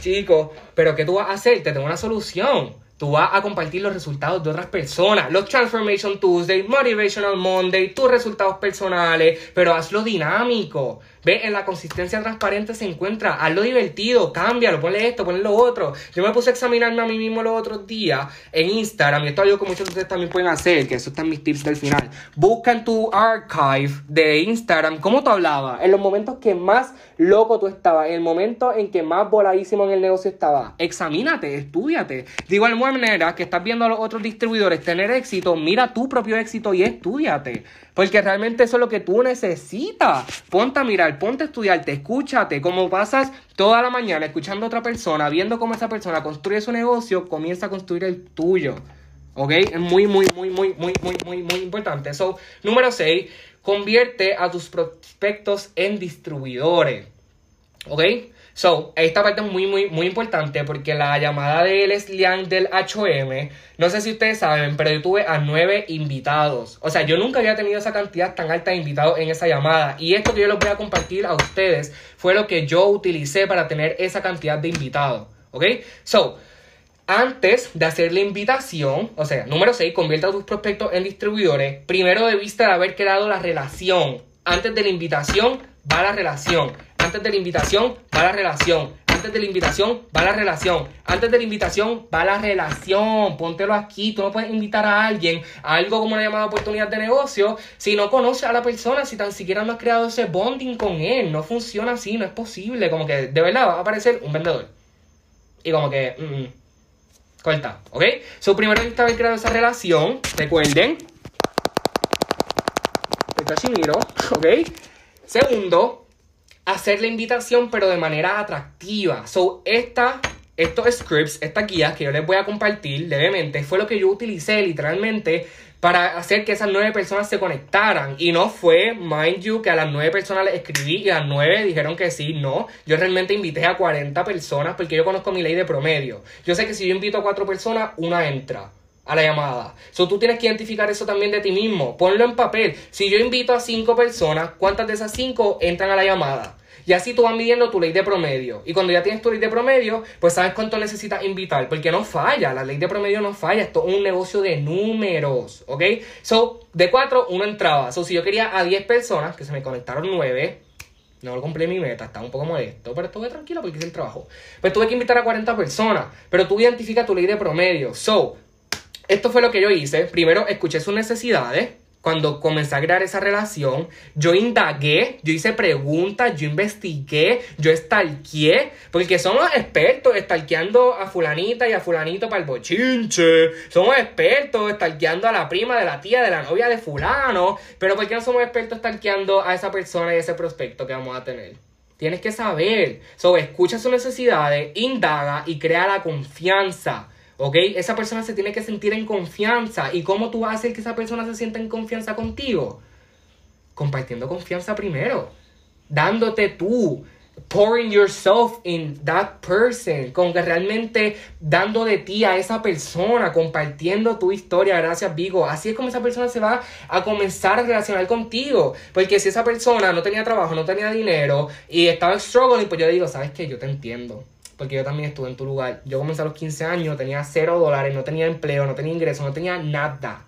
Chico, pero ¿qué tú vas a hacer? Te tengo una solución. Tú vas a compartir los resultados de otras personas. Los Transformation Tuesday, Motivational Monday, tus resultados personales, pero hazlo dinámico. Ve, en la consistencia transparente se encuentra. Hazlo divertido, cámbialo, ponle esto, ponle lo otro. Yo me puse a examinarme a mí mismo los otros días en Instagram, y esto es algo que muchos de ustedes también pueden hacer, que eso están mis tips del final. Busca en tu archive de Instagram cómo tú hablabas, en los momentos que más loco tú estabas, en el momento en que más voladísimo en el negocio estabas. Examínate, estudiate. De igual manera que estás viendo a los otros distribuidores tener éxito, mira tu propio éxito y estudiate. Porque realmente eso es lo que tú necesitas. Ponte a mirar, ponte a estudiarte, escúchate. Como pasas toda la mañana escuchando a otra persona, viendo cómo esa persona construye su negocio, comienza a construir el tuyo. ¿Ok? Es muy, muy, muy, muy, muy, muy, muy, muy importante. So, número 6, convierte a tus prospectos en distribuidores. ¿Ok? So, esta parte es muy, muy, muy importante porque la llamada de Leslian del HM, no sé si ustedes saben, pero yo tuve a nueve invitados. O sea, yo nunca había tenido esa cantidad tan alta de invitados en esa llamada. Y esto que yo les voy a compartir a ustedes fue lo que yo utilicé para tener esa cantidad de invitados. ¿Ok? So, antes de hacer la invitación, o sea, número 6, convierta tus prospectos en distribuidores. Primero debiste de haber creado la relación. Antes de la invitación, va la relación. Antes de la invitación, va la relación. Antes de la invitación, va la relación. Antes de la invitación, va la relación. Póntelo aquí. Tú no puedes invitar a alguien a algo como una llamada oportunidad de negocio si no conoces a la persona, si tan siquiera no has creado ese bonding con él. No funciona así, no es posible. Como que de verdad va a aparecer un vendedor. Y como que, mm, mm. corta, ¿ok? So, primero necesitas haber creado esa relación. Recuerden. Cachimiro, ¿ok? Segundo, hacer la invitación, pero de manera atractiva. So, esta, estos scripts, estas guías que yo les voy a compartir levemente, fue lo que yo utilicé literalmente para hacer que esas nueve personas se conectaran. Y no fue, mind you, que a las nueve personas les escribí y a las nueve dijeron que sí, no. Yo realmente invité a 40 personas porque yo conozco mi ley de promedio. Yo sé que si yo invito a cuatro personas, una entra a la llamada. So, tú tienes que identificar eso también de ti mismo. Ponlo en papel. Si yo invito a cinco personas, ¿cuántas de esas cinco entran a la llamada? Y así tú vas midiendo tu ley de promedio. Y cuando ya tienes tu ley de promedio, pues sabes cuánto necesitas invitar. Porque no falla, la ley de promedio no falla. Esto es un negocio de números, ¿ok? So, de 4, uno entraba. So, si yo quería a 10 personas, que se me conectaron 9, no lo cumplí mi meta, estaba un poco molesto, pero estuve tranquilo porque hice el trabajo. Pues tuve que invitar a 40 personas, pero tú identificas tu ley de promedio. So, esto fue lo que yo hice. Primero escuché sus necesidades cuando comencé a crear esa relación, yo indagué, yo hice preguntas, yo investigué, yo estalqué, porque somos expertos estalqueando a fulanita y a fulanito para el bochinche, somos expertos estalqueando a la prima de la tía de la novia de fulano, pero ¿por qué no somos expertos estalqueando a esa persona y a ese prospecto que vamos a tener? Tienes que saber, so, escucha sus necesidades, indaga y crea la confianza. ¿Ok? Esa persona se tiene que sentir en confianza. ¿Y cómo tú vas a hacer que esa persona se sienta en confianza contigo? Compartiendo confianza primero. Dándote tú. Pouring yourself in that person. Con que realmente dando de ti a esa persona. Compartiendo tu historia. Gracias, Vigo. Así es como esa persona se va a comenzar a relacionar contigo. Porque si esa persona no tenía trabajo, no tenía dinero y estaba struggling, pues yo le digo, ¿sabes qué? Yo te entiendo porque yo también estuve en tu lugar. Yo comencé a los 15 años, tenía 0 dólares, no tenía empleo, no tenía ingreso, no tenía nada.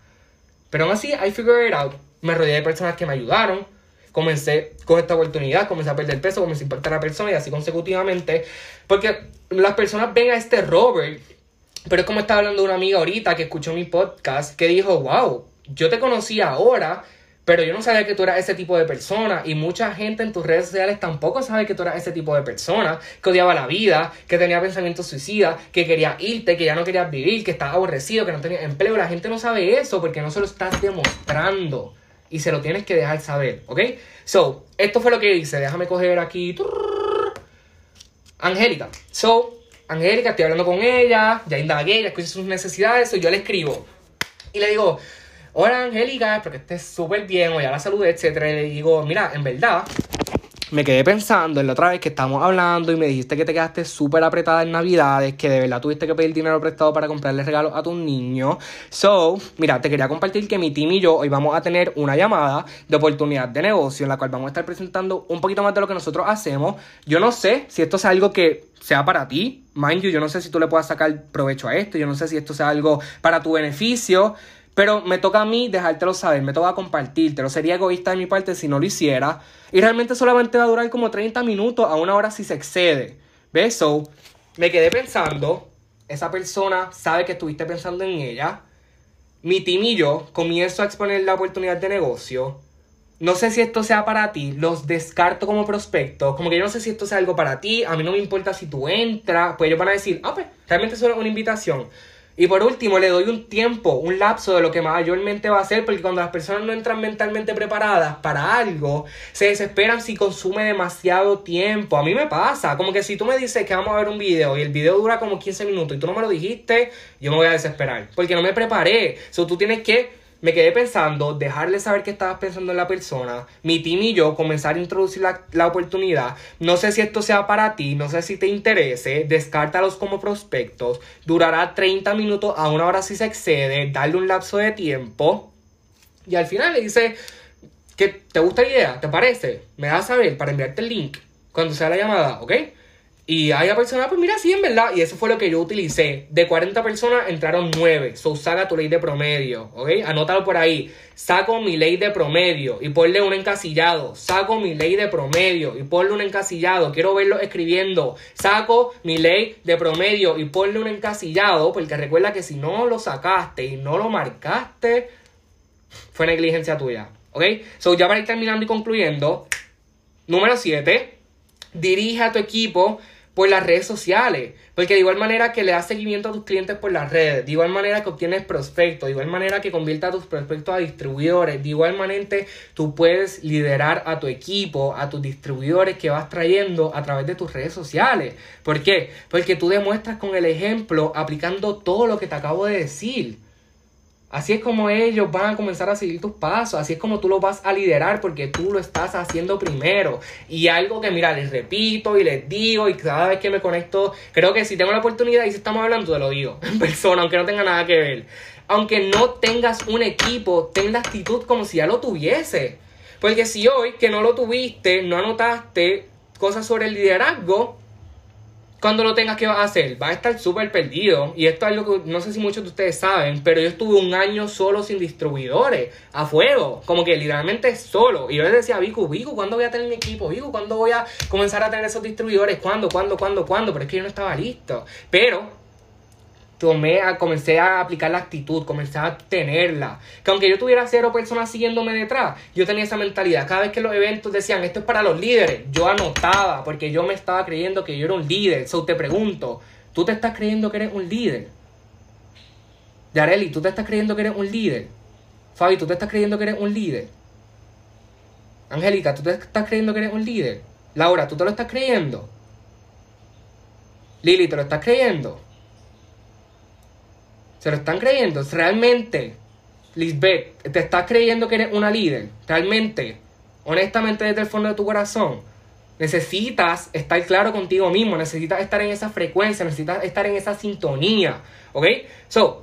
Pero aún así, I figured it out. Me rodeé de personas que me ayudaron. Comencé con esta oportunidad, comencé a perder peso, comencé a impactar a la persona y así consecutivamente. Porque las personas ven a este Robert, pero es como estaba hablando una amiga ahorita que escuchó mi podcast, que dijo, wow, yo te conocí ahora pero yo no sabía que tú eras ese tipo de persona y mucha gente en tus redes sociales tampoco sabe que tú eras ese tipo de persona, que odiaba la vida, que tenía pensamientos suicidas, que quería irte, que ya no querías vivir, que estaba aborrecido, que no tenía empleo. La gente no sabe eso porque no se lo estás demostrando y se lo tienes que dejar saber, ¿ok? So, esto fue lo que hice. Déjame coger aquí. Angélica. So, Angélica, estoy hablando con ella, ya indagué, ya escuché sus necesidades, so yo le escribo. Y le digo, hola Angélica, espero que estés súper bien, o ya la salud, etcétera. Y le digo, mira, en verdad, me quedé pensando en la otra vez que estamos hablando y me dijiste que te quedaste súper apretada en Navidades, que de verdad tuviste que pedir dinero prestado para comprarle regalos a tus niños. So, mira, te quería compartir que mi team y yo hoy vamos a tener una llamada de oportunidad de negocio en la cual vamos a estar presentando un poquito más de lo que nosotros hacemos. Yo no sé si esto es algo que sea para ti, mind you, yo no sé si tú le puedas sacar provecho a esto, yo no sé si esto sea algo para tu beneficio. Pero me toca a mí dejártelo saber, me toca compartírtelo. Sería egoísta de mi parte si no lo hiciera. Y realmente solamente va a durar como 30 minutos a una hora si se excede. ¿Ves? So, me quedé pensando. Esa persona sabe que estuviste pensando en ella. Mi team y yo comienzo a exponer la oportunidad de negocio. No sé si esto sea para ti, los descarto como prospectos. Como que yo no sé si esto sea algo para ti. A mí no me importa si tú entras. Pues ellos van a decir, ah, pues realmente es una invitación. Y por último, le doy un tiempo, un lapso de lo que mayormente va a hacer, porque cuando las personas no entran mentalmente preparadas para algo, se desesperan si consume demasiado tiempo. A mí me pasa, como que si tú me dices que vamos a ver un video y el video dura como 15 minutos y tú no me lo dijiste, yo me voy a desesperar, porque no me preparé. So, tú tienes que me quedé pensando, dejarle saber que estabas pensando en la persona, mi team y yo comenzar a introducir la, la, oportunidad. No sé si esto sea para ti, no sé si te interese, descártalos como prospectos. Durará 30 minutos a una hora si se excede, darle un lapso de tiempo. Y al final le dice que te gusta la idea, ¿te parece? Me das a saber para enviarte el link cuando sea la llamada, ¿ok? Y hay personas, pues mira, sí, en verdad. Y eso fue lo que yo utilicé. De 40 personas entraron 9. So, saca tu ley de promedio, ¿ok? Anótalo por ahí. Saco mi ley de promedio y ponle un encasillado. Saco mi ley de promedio y ponle un encasillado. Quiero verlo escribiendo. Saco mi ley de promedio y ponle un encasillado. Porque recuerda que si no lo sacaste y no lo marcaste, fue negligencia tuya, ¿ok? So, ya para ir terminando y concluyendo. Número 7. Dirige a tu equipo por las redes sociales. Porque de igual manera que le das seguimiento a tus clientes por las redes, de igual manera que obtienes prospectos, de igual manera que conviertas a tus prospectos a distribuidores, de igual manera tú puedes liderar a tu equipo, a tus distribuidores que vas trayendo a través de tus redes sociales. ¿Por qué? Porque tú demuestras con el ejemplo aplicando todo lo que te acabo de decir. Así es como ellos van a comenzar a seguir tus pasos, así es como tú lo vas a liderar porque tú lo estás haciendo primero. Y algo que, mira, les repito y les digo y cada vez que me conecto, creo que si tengo la oportunidad y si estamos hablando, te lo digo en persona, aunque no tenga nada que ver. Aunque no tengas un equipo, ten la actitud como si ya lo tuviese. Porque si hoy que no lo tuviste, no anotaste cosas sobre el liderazgo, cuando lo tengas que hacer, va a estar súper perdido. Y esto es algo que no sé si muchos de ustedes saben, pero yo estuve un año solo sin distribuidores, a fuego, como que literalmente solo. Y yo le decía a Vico, Vico, ¿cuándo voy a tener mi equipo? Vico, ¿cuándo voy a comenzar a tener esos distribuidores? ¿Cuándo, cuándo, cuándo, cuándo? Pero es que yo no estaba listo. Pero comencé a aplicar la actitud, comencé a tenerla. Que aunque yo tuviera cero personas siguiéndome detrás, yo tenía esa mentalidad. Cada vez que los eventos decían, esto es para los líderes, yo anotaba, porque yo me estaba creyendo que yo era un líder. So te pregunto, ¿tú te estás creyendo que eres un líder? Yareli, ¿tú te estás creyendo que eres un líder? Fabi, ¿tú te estás creyendo que eres un líder? Angélica, ¿tú te estás creyendo que eres un líder? Laura, ¿tú te lo estás creyendo? Lili, ¿te lo estás creyendo? ¿Se lo están creyendo? ¿Realmente, Lisbeth, te estás creyendo que eres una líder? ¿Realmente? Honestamente, desde el fondo de tu corazón. Necesitas estar claro contigo mismo, necesitas estar en esa frecuencia, necesitas estar en esa sintonía, ¿ok? So,